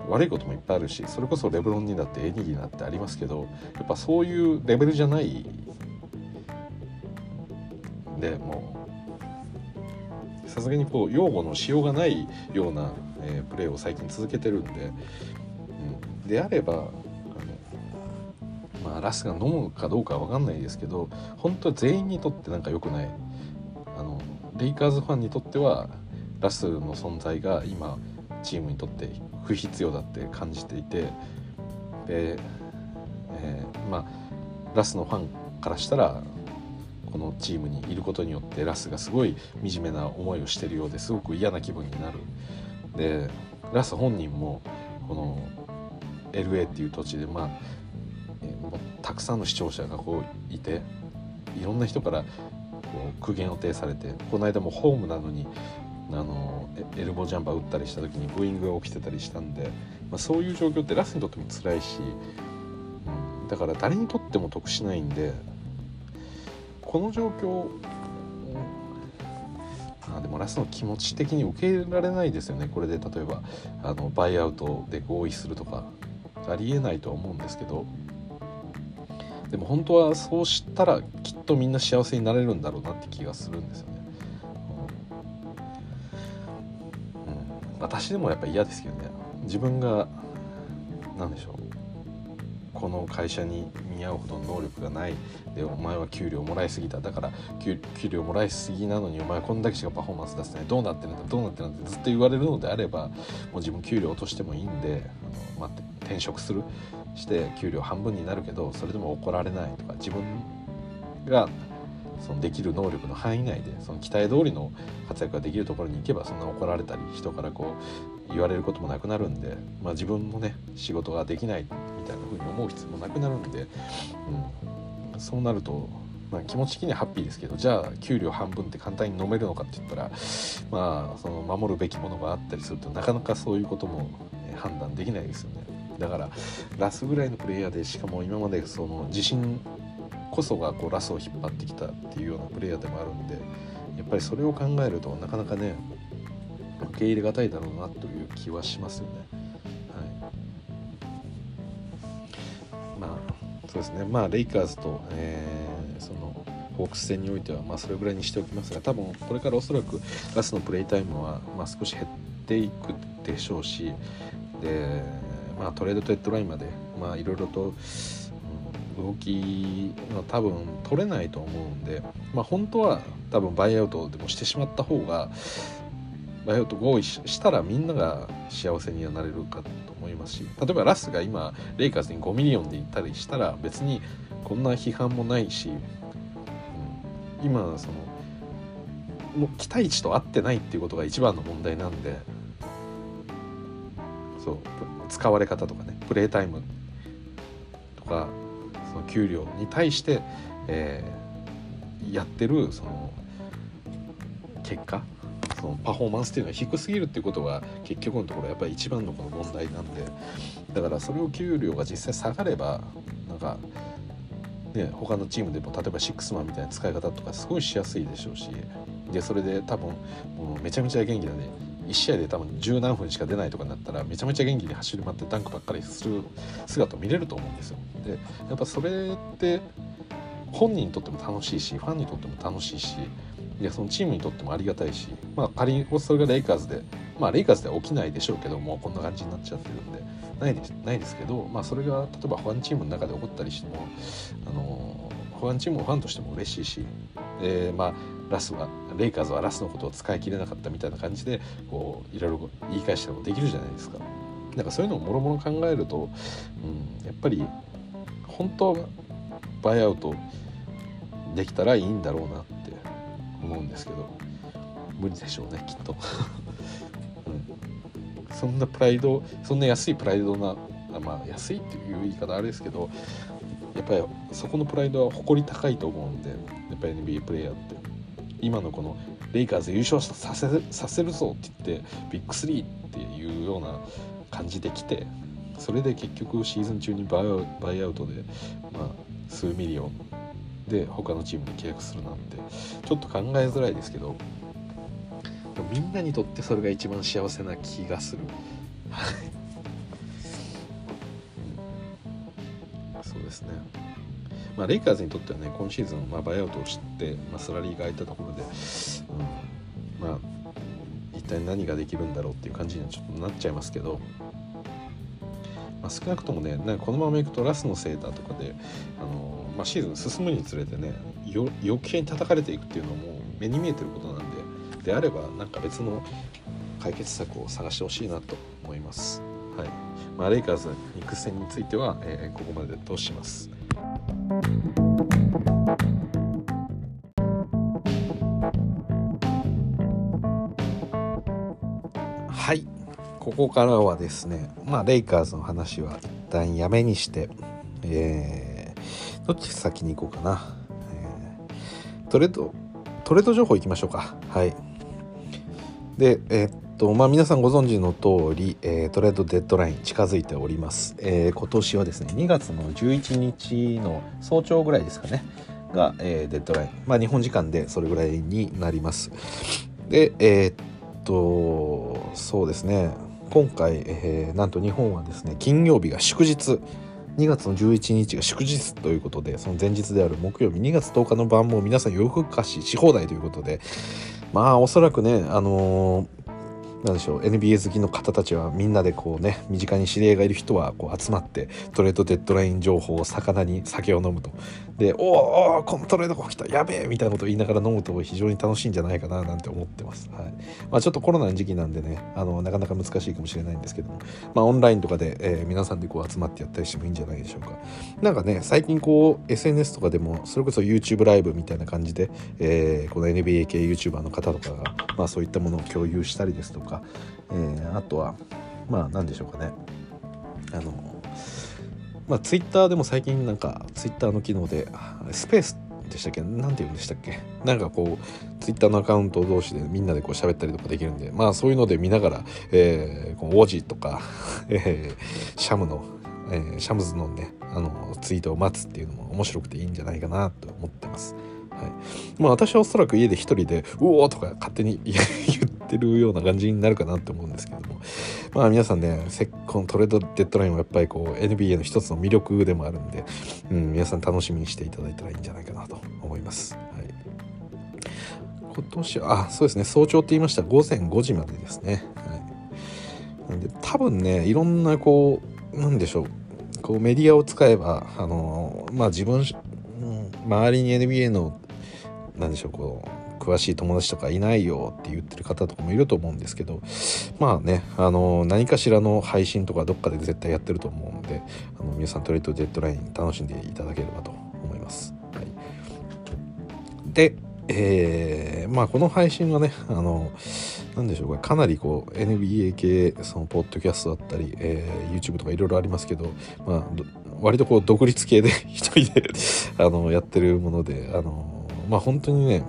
悪いこともいっぱいあるしそれこそレブロンになってエニギになってありますけどやっぱそういうレベルじゃないでもうさすがにこう擁護のしようがないような、えー、プレーを最近続けてるんで、うん、であれば、まあ、ラスが飲むかどうかは分かんないですけど本当は全員にとってなんか良くない。あのレイカーズファンにとってはラスの存在が今チームにとって不必要だって感じていてで、えー、まあラスのファンからしたらこのチームにいることによってラスがすごい惨めな思いをしてるようですごく嫌な気分になる。でラス本人もこの LA っていう土地でまあ、たくさんの視聴者がこういていろんな人からこう苦言を呈されてこの間もホームなのにあのエルボージャンパー打ったりした時にブーイングが起きてたりしたんで、まあ、そういう状況ってラスにとっても辛いし、うん、だから誰にとっても得しないんでこの状況あでもラスの気持ち的に受け入れられないですよね。これで例えばあのバイアウトで合意するとかありえないとは思うんですけどでも本当はそうしたらきっとみんな幸せになれるんだろうなって気がするんですよね。うん、私でもやっぱ嫌ですけどね。自分が何でしょう。この会社に見合うほどの能力がないでお前は給料もらいすぎた。だから給料もらいすぎなのにお前こんだけしかパフォーマンス出せないどうなってるんだ。どうなってるんだってずっと言われるのであればもう自分給料落としてもいいんであの、まあ、転職する？して給料半分になるけどそれでも怒られないとか自分がそのできる能力の範囲内でその期待通りの活躍ができるところに行けばそんな怒られたり人からこう言われることもなくなるんで、まあ、自分もね仕事ができないみたいな風に思う必要もなくなるんで、うん、そうなると、まあ、気持ち的にはハッピーですけどじゃあ給料半分って簡単に飲めるのかって言ったらまあその守るべきものがあったりするとなかなかそういうことも、判断できないですよね。だからラスぐらいのプレイヤーでしかも今までその自信こそがこうラスを引っ張ってきたっていうようなプレイヤーでもあるんでやっぱりそれを考えるとなかなかね受け入れがたいだろうなという気はしますよね。はい、まあそうですねまあレイカーズと、えー、そのホークス戦においてはまあそれぐらいにしておきますが多分これからおそらくラスのプレイタイムはまあ少し減っていくでしょうしで、まあ、トレードとデッドラインまでいろいろと動きは多分取れないと思うんで、まあ、本当は多分バイアウトでもしてしまった方がバイアウト合意したらみんなが幸せにはなれるかと思いますし例えばラスが今レイカーズに5ミリオンで行ったりしたら別にこんな批判もないし、うん、今そのもう期待値と合ってないっていうことが一番の問題なんでそう使われ方とかねプレータイムとかその給料に対して、えー、やってるその結果そのパフォーマンスっていうのは低すぎるっていうことが結局のところやっぱり一番のこの問題なんでだからそれを給料が実際下がればなんかね他のチームでも例えばシックスマンみたいな使い方とかすごいしやすいでしょうしでそれで多分もうめちゃめちゃ元気なんで1試合で多分十何分しか出ないとかになったらめちゃめちゃ元気に走り回ってダンクばっかりする姿を見れると思うんですよ。でやっぱそれって本人にとっても楽しいしファンにとっても楽しいしいやそのチームにとってもありがたいし、まあ、仮にそれがレイカーズでまあレイカーズでは起きないでしょうけどもこんな感じになっちゃってるんでないですないですけど、まあ、それが例えばファンチームの中で起こったりしてもあのファンチームもファンとしても嬉しいし、えー、まあラスはレイカーズはラスのことを使い切れなかったみたいな感じでこういろいろ言い返したりもできるじゃないですか。なんかそういうのをもろもろ考えると、うん、やっぱり本当はバイアウトできたらいいんだろうなって思うんですけど無理でしょうねきっと、うん、そんなプライドそんな安いプライドなまあ安いっていう言い方あれですけどやっぱりそこのプライドは誇り高いと思うんでやっぱり NBA プレイヤーって。今のこのレイカーズ優勝させさせるぞって言ってビッグスリーっていうような感じで来てそれで結局シーズン中にバイアウトで、まあ、数ミリオンで他のチームに契約するなんてちょっと考えづらいですけどみんなにとってそれが一番幸せな気がする。そうですね。まあ、レイカーズにとってはね今シーズン、まあ、バイアウトを知って、まあ、スラリーが空いたところで、うん、まあ一体何ができるんだろうっていう感じにはちょっとなっちゃいますけど、まあ、少なくともねなんかこのままいくとラスのセーターとかで、あのまあ、シーズン進むにつれてねよ余計に叩かれていくっていうのも目に見えてることなんでであればなんか別の解決策を探してほしいなと思います。はいまあ、レイカーズ肉戦については、えー、ここまでとします。はい。ここからはですねまあレイカーズの話は一旦やめにしてえー、どっち先に行こうかな、えー、トレードトレード情報いきましょうか。はい。でえー、っとまあ皆さんご存知の通り、えー、トレードデッドライン近づいております、えー、今年はですね2月の11日の早朝ぐらいですかねが、えー、デッドライン。まあ日本時間でそれぐらいになります。でえー、っとそうですね。今回、え、なんと日本はですね金曜日が祝日。2月の11日が祝日ということでその前日である木曜日2月10日の晩も皆さん夜更かしし放題ということでまあおそらくねあのーなんでしょう NBA 好きの方たちはみんなでこうね身近に知り合いがいる人はこう集まってトレードデッドライン情報を魚に酒を飲むと。で「おおこのトレードが起きた。やべえ!」みたいなことを言いながら飲むと非常に楽しいんじゃないかななんて思ってます、はい。まあ、ちょっとコロナの時期なんでねあのなかなか難しいかもしれないんですけども、まあ、オンラインとかで、えー、皆さんでこう集まってやったりしてもいいんじゃないでしょうか。なんかね最近こう SNS とかでもそれこそ YouTube ライブみたいな感じで、えー、この NBA 系 YouTuber の方とかが、まあ、そういったものを共有したりですとかえー、あとはまあ何でしょうかね。あのまあツイッターでも最近なんかツイッターの機能でスペースでしたっけ？何て言うんでしたっけ？なんかこうツイッターのアカウント同士でみんなでこう喋ったりとかできるんでまあそういうので見ながら、えー、こうオジとか、えー、シャムの、えー、シャムズのねあのツイートを待つっていうのも面白くていいんじゃないかなと思ってます。はいまあ、私はおそらく家で一人で「うお!」とか勝手に 言ってるような感じになるかなって思うんですけどもまあ皆さんねこのトレードデッドラインはやっぱりこう NBA の一つの魅力でもあるんで、うん、皆さん楽しみにしていただいたらいいんじゃないかなと思います。はい、今年あそうですね早朝って言いました午前5時までですね。はい、なんで多分ねいろんなこうなんでしょうこうメディアを使えばあのまあ自分、うん、周りに NBA の何でしょうこう詳しい友達とかいないよって言ってる方とかもいると思うんですけどまあねあの何かしらの配信とかどっかで絶対やってると思うんであの皆さんトレードデッドライン楽しんでいただければと思います。はい、でえー、まあこの配信はねあの何でしょうかかなりこう NBA 系そのポッドキャストだったり、えー、YouTube とかいろいろありますけど、まあ、割とこう独立系で 一人で あのやってるものであのまあ本当にね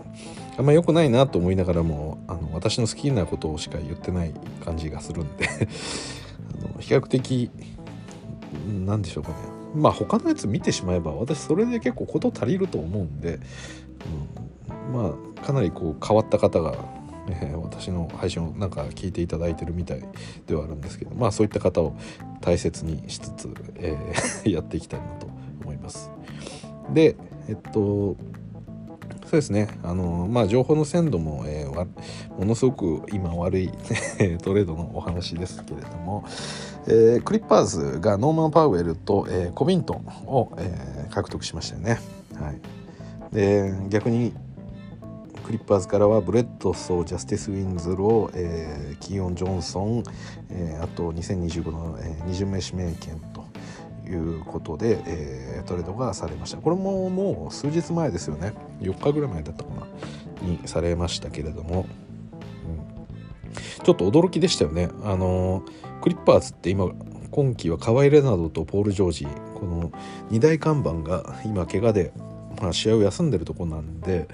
あんま良くないなと思いながらもあの私の好きなことをしか言ってない感じがするんで あの比較的何でしょうかねまあ他のやつ見てしまえば私それで結構事足りると思うんで、うん、まあかなりこう変わった方が、え、私の配信をなんか聞いていただいてるみたいではあるんですけどまあそういった方を大切にしつつ、えー、やっていきたいなと思います。でえっとそうですねあのまあ情報の鮮度も、えー、ものすごく今悪い トレードのお話ですけれども、えー、クリッパーズがノーマン・パウエルと、えー、コビントンを、えー、獲得しましたよね。はい、で逆にクリッパーズからはブレッドソー、ジャスティス・ウィンズロー、えー、キーオン・ジョンソン、えー、あと2025の、えー、2巡目指名権いうことで、えー、トレードがされました。これももう数日前ですよね。4日ぐらい前だったかな。にされましたけれども、うん、ちょっと驚きでしたよね。あのクリッパーズって今今季はカワイ・レナードとポール・ジョージ。この2大看板が今怪我で、まあ、試合を休んでるとこなんで、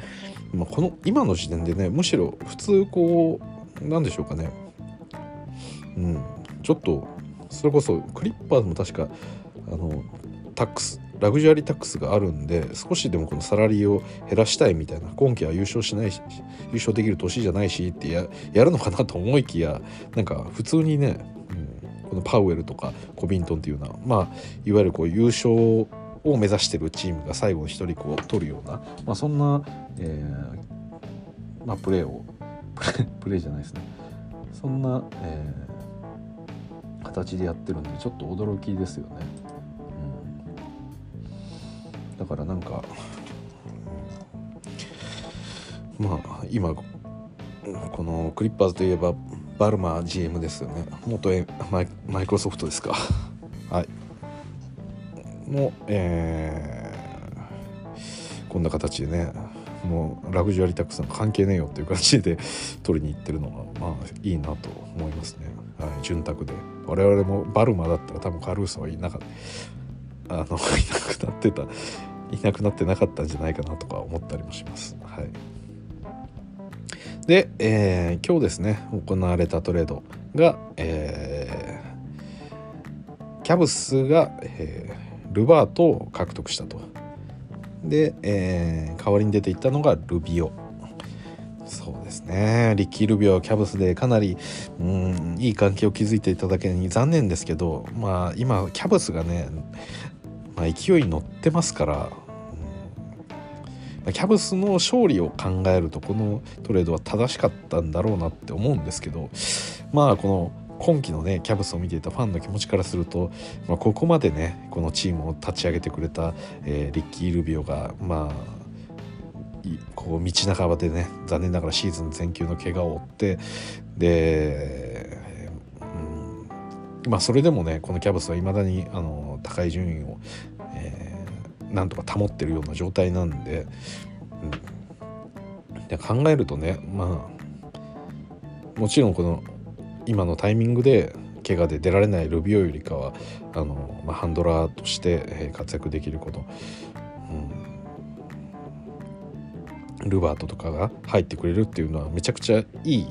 まあ、この今の時点でねむしろ普通こうなんでしょうかね。うん。ちょっとそれこそクリッパーズも確かあのタックスラグジュアリータックスがあるんで少しでもこのサラリーを減らしたいみたいな今季は優勝しないし優勝できる年じゃないしってやるのかなと思いきやなんか普通にね、うん、このパウエルとかコビントンっていうようなまあいわゆるこう優勝を目指してるチームが最後に一人こう取るような、まあ、そんな、えーまあ、プレーを プレーじゃないですね。そんな、えー、形でやってるんでちょっと驚きですよね、だからなんか、まあ今このクリッパーズといえばバルマー GM ですよね。元マイマイクロソフトですか。はい。のえー、こんな形でねもうラグジュアリータックスなん関係ねえよっていう感じで取りに行ってるのがまあいいなと思いますね、はい、潤沢で。我々もバルマだったら多分カルーソはいなかったあの いなくなってたいなくなってなかったんじゃないかなとか思ったりもします。はい。で、えー、今日ですね行われたトレードが、えー、キャブスが、えー、ルバートを獲得したと。で、えー、代わりに出ていったのがルビオ。そうですね。リッキー・ルビオキャブスでかなりうんいい関係を築いていただけに残念ですけどまあ今キャブスがね、まあ、勢いに乗ってますからキャブスの勝利を考えるとこのトレードは正しかったんだろうなって思うんですけどまあこの今季のねキャブスを見ていたファンの気持ちからすると、まあ、ここまでねこのチームを立ち上げてくれた、えー、リッキー・ルビオがまあこう道半ばでね残念ながらシーズン全休の怪我を負ってで、うん、まあそれでもねこのキャブスはいまだにあの高い順位を、なんとか保ってるような状態なんで,、うん、で考えるとねまあもちろんこの今のタイミングで怪我で出られないルビオよりかはあの、まあ、ハンドラーとして活躍できること、うん、ルバートとかが入ってくれるっていうのはめちゃくちゃいい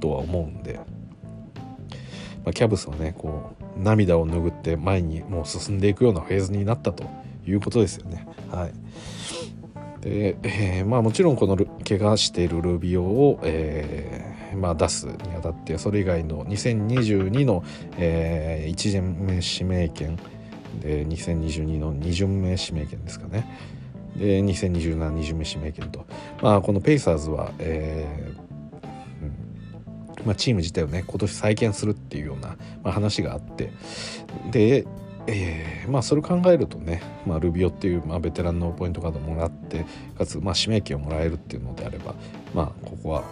とは思うんで、ま、キャブスはねこう涙を拭って前にもう進んでいくようなフェーズになったということですよね。はい。でえー、まあ、もちろんこの怪我しているルビオを、えーまあ、出すにあたってそれ以外の2022の、えー、1巡目指名権で2022の2巡目指名権ですかね。で2027 2巡目指名権と、まあ、このペイサーズは、えーまあ、チーム自体をね今年再建するっていうような、まあ、話があって。でえー、まあそれ考えるとね、まあ、ルビオっていう、まあ、ベテランのポイントカードもらってかつ、まあ、指名権をもらえるっていうのであればまあここは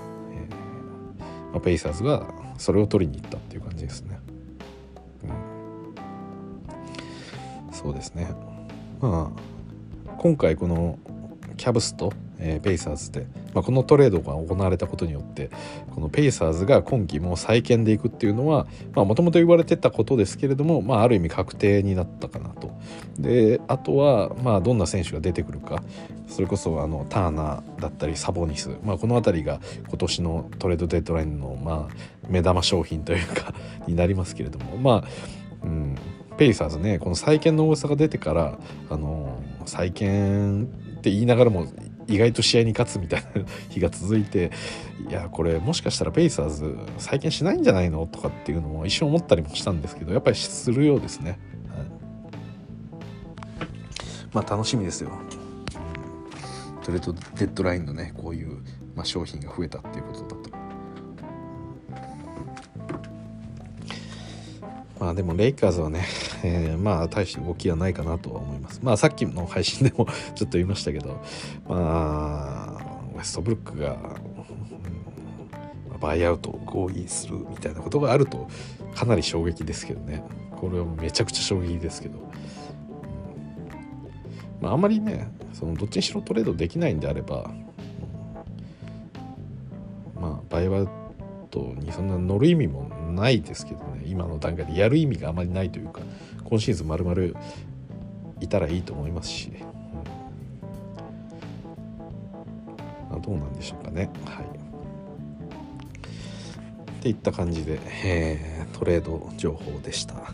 まあ、ペイサーズがそれを取りに行ったっていう感じですね。うん、そうですね。まあ今回このキャブスと、えー、ペイサーズで、まあ、このトレードが行われたことによってこのペイサーズが今季も再建でいくっていうのはもともと言われてたことですけれども、まあ、ある意味確定になったかなと。であとは、まあ、どんな選手が出てくるか。それこそあのターナーだったりサボニス、まあ、この辺りが今年のトレードデッドラインの、まあ、目玉商品というか になりますけれども。まあ、うん、ペイサーズねこの再建の大さが出てからあの再建って言いながらも意外と試合に勝つみたいな日が続いていやこれもしかしたらペイサーズ再建しないんじゃないのとかっていうのも一瞬思ったりもしたんですけどやっぱりするようですね。はい、まあ楽しみですよ。トレードデッドラインのねこういう、まあ、商品が増えたっていうことまあでもレイカーズはね、えー、まあ大して動きはないかなとは思います。まあさっきの配信でも ちょっと言いましたけど、まあウェストブルックが、バイアウトを合意するみたいなことがあるとかなり衝撃ですけどね。これはめちゃくちゃ衝撃ですけど。まあ、あんまりねそのどっちにしろトレードできないんであれば、まあバイアウトにそんな乗る意味もないですけどね。今の段階でやる意味があまりないというか今シーズンまるまるいたらいいと思いますし、うん、どうなんでしょうかね。はい。っていった感じで、えー、トレード情報でした。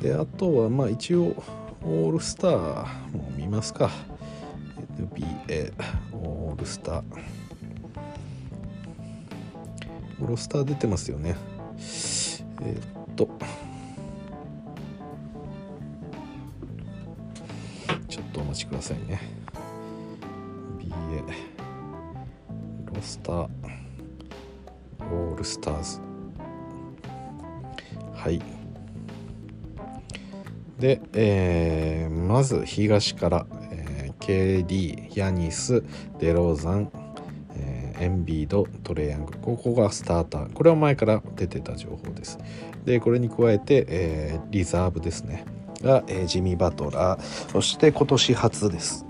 であとはまあ一応オールスターも見ますか。NBA オールスター。オールスター出てますよね。えー、っと。ちょっとお待ちくださいね。BA ロスター。オールスターズ。はい。で、えーまず東から、えー KD ヤニスデローザン、エンビードトレイヤングル。ここがスターター。これは前から出てた情報です。でこれに加えて、えーリザーブですね。が、えージミー・バトラー。そして今年初です。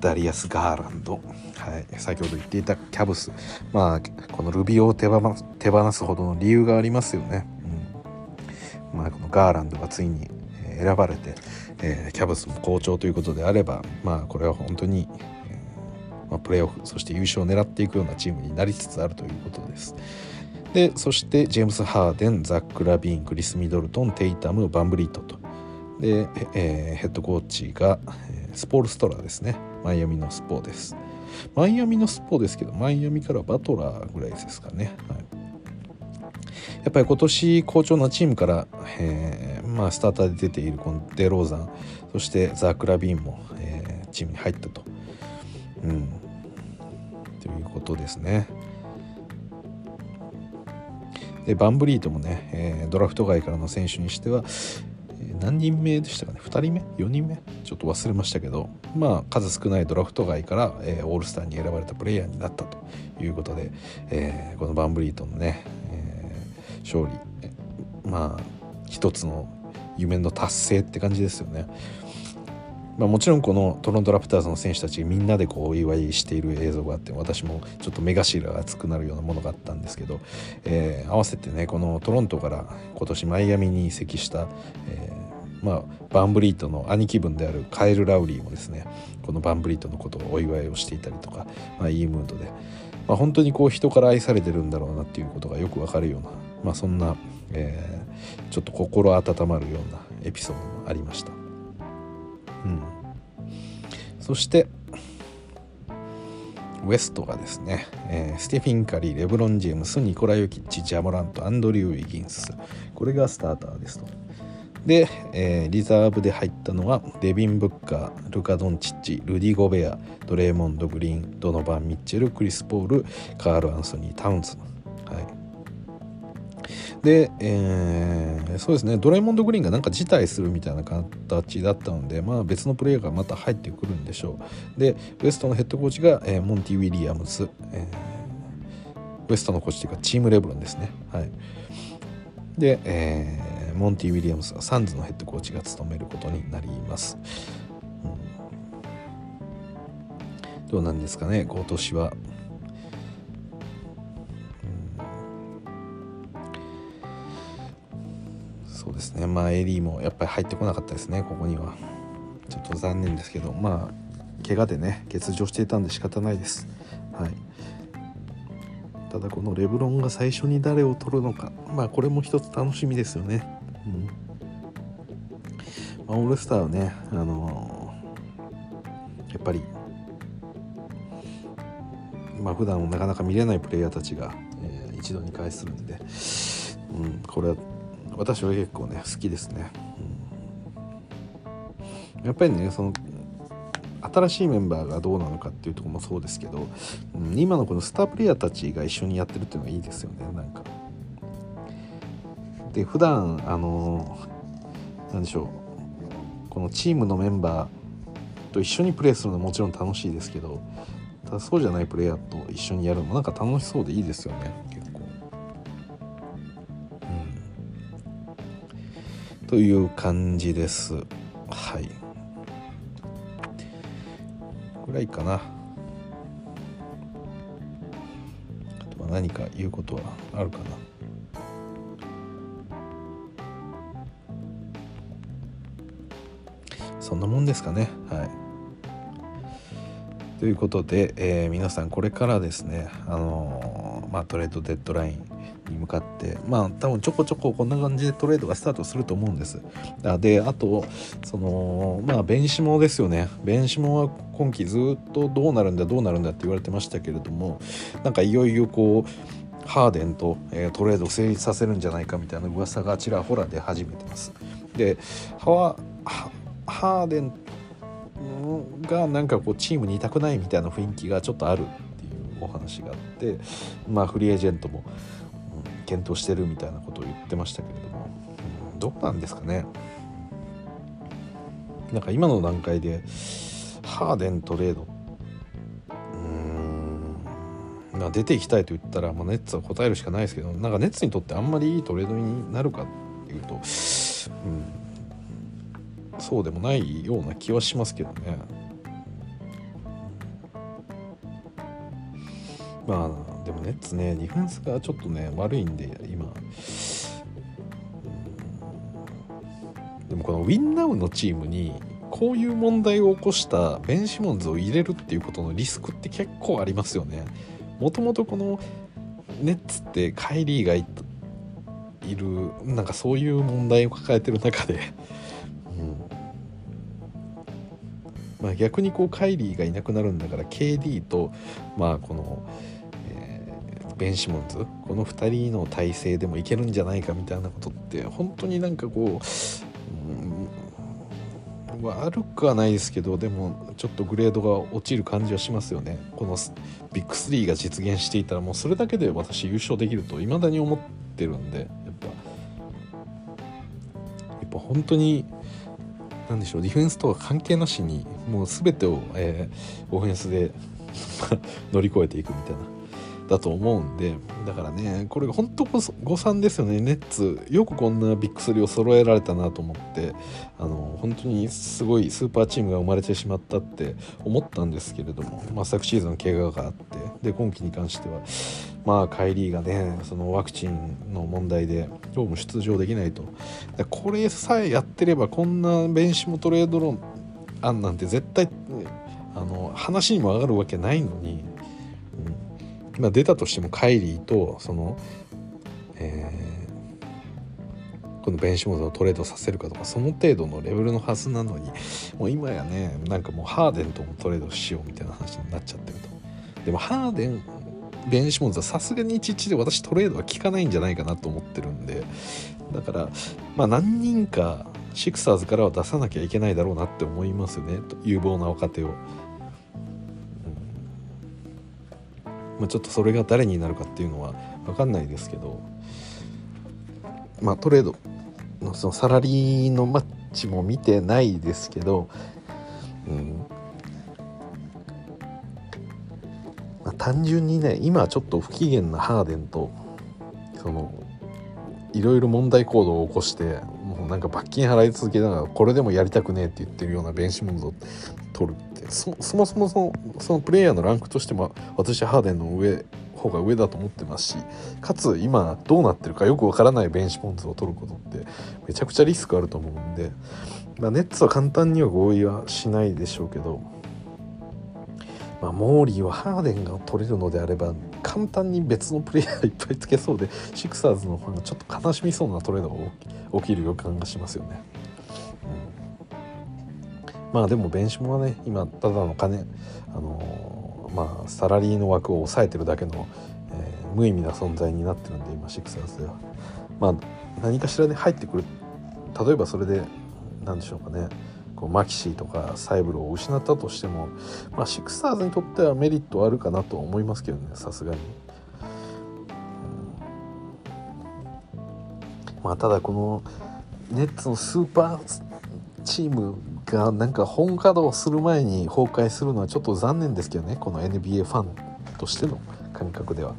ダリアス・ガーランド、はい、先ほど言っていたキャブス。まあこのルビオを手放す手放すほどの理由がありますよね、うん。まあ、このガーランドがついに選ばれて、えーキャブスも好調ということであればまあこれは本当に、まあ、プレーオフそして優勝を狙っていくようなチームになりつつあるということです。でそしてジェームス・ハーデンザック・ラビーンクリス・ミドルトンテイタムバンブリートと。で、えーヘッドコーチが、えースポールストラーですね。マイアミのスポーです。マイアミのスポーですけどマイアミからバトラーぐらいですかね、はい、やっぱり今年好調なチームから、えーまあ、スターターで出ているこのデローザンそしてザーク・ラビーンも、えーチームに入ったと、うん、ということですね。でバンブリートもね、えードラフト外からの選手にしては、え何人目でしたかね？2人目？4人目？ちょっと忘れましたけどまあ数少ないドラフト外から、えーオールスターに選ばれたプレイヤーになったということで、えーこのバンブリートのね、え勝利まあ一つの夢の達成って感じですよね。まあ、もちろんこのトロントラプターズの選手たちみんなでこうお祝いしている映像があって私もちょっと目頭が熱くなるようなものがあったんですけど、えー合わせてねこのトロントから今年マイアミに移籍した、えーまあ、バンブリートの兄貴分であるカエル・ラウリーもですねこのバンブリートのことをお祝いをしていたりとか、まあ、いいムードで、まあ、本当にこう人から愛されてるんだろうなっていうことがよくわかるような、まあ、そんな、えーちょっと心温まるようなエピソードもありました。うん、そしてウエストがですね、えーステフィン・カリーレブロン・ジェームスニコラ・ヨキッチジャモラントアンドリュー・ウィギンス。これがスターターですと。で、えーリザーブで入ったのはデビン・ブッカールカ・ドンチッチルディ・ゴベアドレーモンド・グリーンドノバン・ミッチェルクリス・ポールカール・アンソニー・タウンズ。はい。で、えーそうですねドレーモンド・グリーンがなんか辞退するみたいな形だったので、まあ、別のプレイヤーがまた入ってくるんでしょう。でウエストのヘッドコーチが、えーモンティ・ウィリアムズ、えーウエストのコーチというかチームレブロンですね。はい。で、えーモンティ・ウィリアムズはサンズのヘッドコーチが務めることになります、うん。どうなんですかね今年は。そうですね。まあ AD もやっぱり入ってこなかったですね。ここには。ちょっと残念ですけど。まあ怪我でね欠場していたんで仕方ないです。はい。ただこのレブロンが最初に誰を取るのか。まあこれも一つ楽しみですよね、うん。まあ、オールスターはねあのーやっぱりまあ普段なかなか見れないプレイヤーたちが、えー一度に会するんで、うん、これは私は結構ね好きですね、うん。やっぱりねその新しいメンバーがどうなのかっていうところもそうですけど、うん今のこのスタープレイヤーたちが一緒にやってるっていうのがいいですよねなんか。で普段あのなんでしょうこのチームのメンバーと一緒にプレーするのはもちろん楽しいですけどただそうじゃないプレイヤーと一緒にやるのもなんか楽しそうでいいですよねという感じです。はい。ぐらいかな。あとは何か言うことはあるかな。そんなもんですかね。はい。ということで、えー皆さんこれからですね、あのーまあ、トレードデッドラインに向かってまあ多分ちょこちょここんな感じでトレードがスタートすると思うんです。であとそのまあベンシモですよねベンシモは今季ずっとどうなるんだどうなるんだって言われてましたけれどもなんかいよいよこうハーデンと、えートレード成立させるんじゃないかみたいな噂がちらほら出始めてます。でハーデンがなんかこうチームにいたくないみたいな雰囲気がちょっとあるっていうお話があってまあフリーエージェントも、検討してるみたいなことを言ってましたけれども、うん、どうなんですかね。なんか今の段階でハーデントレード。うーん出ていきたいと言ったら、まあ、ネッツは答えるしかないですけどなんかネッツにとってあんまりいいトレードになるかっていうと、うん、そうでもないような気はしますけどね。まあでもネッツねディフェンスがちょっとね悪いんで今、でもこのウィンナウのチームにこういう問題を起こしたベン・シモンズを入れるっていうことのリスクって結構ありますよね。もともとこのネッツってカイリーがいるなんかそういう問題を抱えてる中で、うん。まあ、逆にこうカイリーがいなくなるんだから KD とまあこの、ベン・シモンズ？この2人の体制でもいけるんじゃないかみたいなことって本当になんかこう悪くはないですけどでもちょっとグレードが落ちる感じはしますよね。このビッグ3が実現していたらもうそれだけで私優勝できると未だに思ってるんでやっぱやっぱ本当に何でしょうディフェンスとは関係なしにもう全てを、えー、オフェンスで 乗り越えていくみたいな。だと思うんでだからねこれ本当誤算ですよね。ネッツよくこんなビッグ3を揃えられたなと思ってあの本当にすごいスーパーチームが生まれてしまったって思ったんですけれども、まあ、昨シーズン怪我があってで今季に関してはまあカイリーがねそのワクチンの問題でどうも出場できないと。これさえやってればこんな弁士もトレードの案なんて絶対あの話にも上がるわけないのにまあ、出たとしてもカイリーとその、えー、このベンシモズをトレードさせるかとかその程度のレベルのはずなのにもう今やねなんかもうハーデンともトレードしようみたいな話になっちゃってるとでもハーデンベンシモンズはさすがに11で私トレードは効かないんじゃないかなと思ってるんでだからまあ何人かシクサーズからは出さなきゃいけないだろうなって思いますよね有望な若手を。まあ、ちょっとそれが誰になるかっていうのは分かんないですけど、まあ、トレードのそのサラリーのマッチも見てないですけど、うん。まあ、単純にね今ちょっと不機嫌なハーデンとそのいろいろ問題行動を起こしてもうなんか罰金払い続けながらこれでもやりたくねえって言ってるようなベンシモンズを取るてそもそもそのそのプレイヤーのランクとしても私はハーデンの上方が上だと思ってますしかつ今どうなってるかよくわからないベンチポンズを取ることってめちゃくちゃリスクあると思うんで、まあ、ネッツは簡単には合意はしないでしょうけど、まあ、モーリーはハーデンが取れるのであれば簡単に別のプレイヤーいっぱいつけそうでシクサーズのファンがちょっと悲しみそうなトレードが起きる予感がしますよね。まあでもベンシモはね今ただの金あの、まあサラリーの枠を抑えてるだけの、えー、無意味な存在になってるんで今シクサーズでは。まあ何かしらで、ね、入ってくる。例えばそれで何でしょうかね。こうマキシーとかサイブロを失ったとしても、まあ、シクサーズにとってはメリットあるかなと思いますけどねさすがに。まあ、ただこのネッツのスーパーチームがなんか本稼働する前に崩壊するのはちょっと残念ですけどねこの NBA ファンとしての感覚では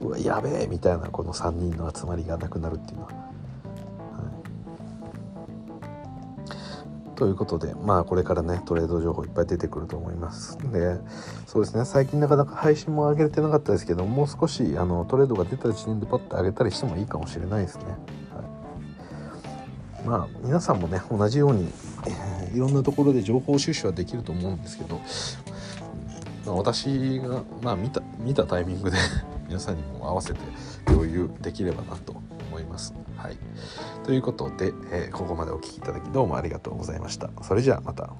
うわやべえみたいなこの3人の集まりがなくなるっていうのは。はい、ということでまあこれからねトレード情報いっぱい出てくると思いますでそうですね最近なかなか配信も上げれてなかったですけどもう少しあのトレードが出た時点でパッと上げたりしてもいいかもしれないですね。まあ皆さんもね同じように、えー、いろんなところで情報収集はできると思うんですけど、まあ、私が、まあ、見た見たタイミングで 皆さんにも合わせて共有できればなと思います。はい、ということで、えー、ここまでお聴きいただきどうもありがとうございました。それじゃあまた。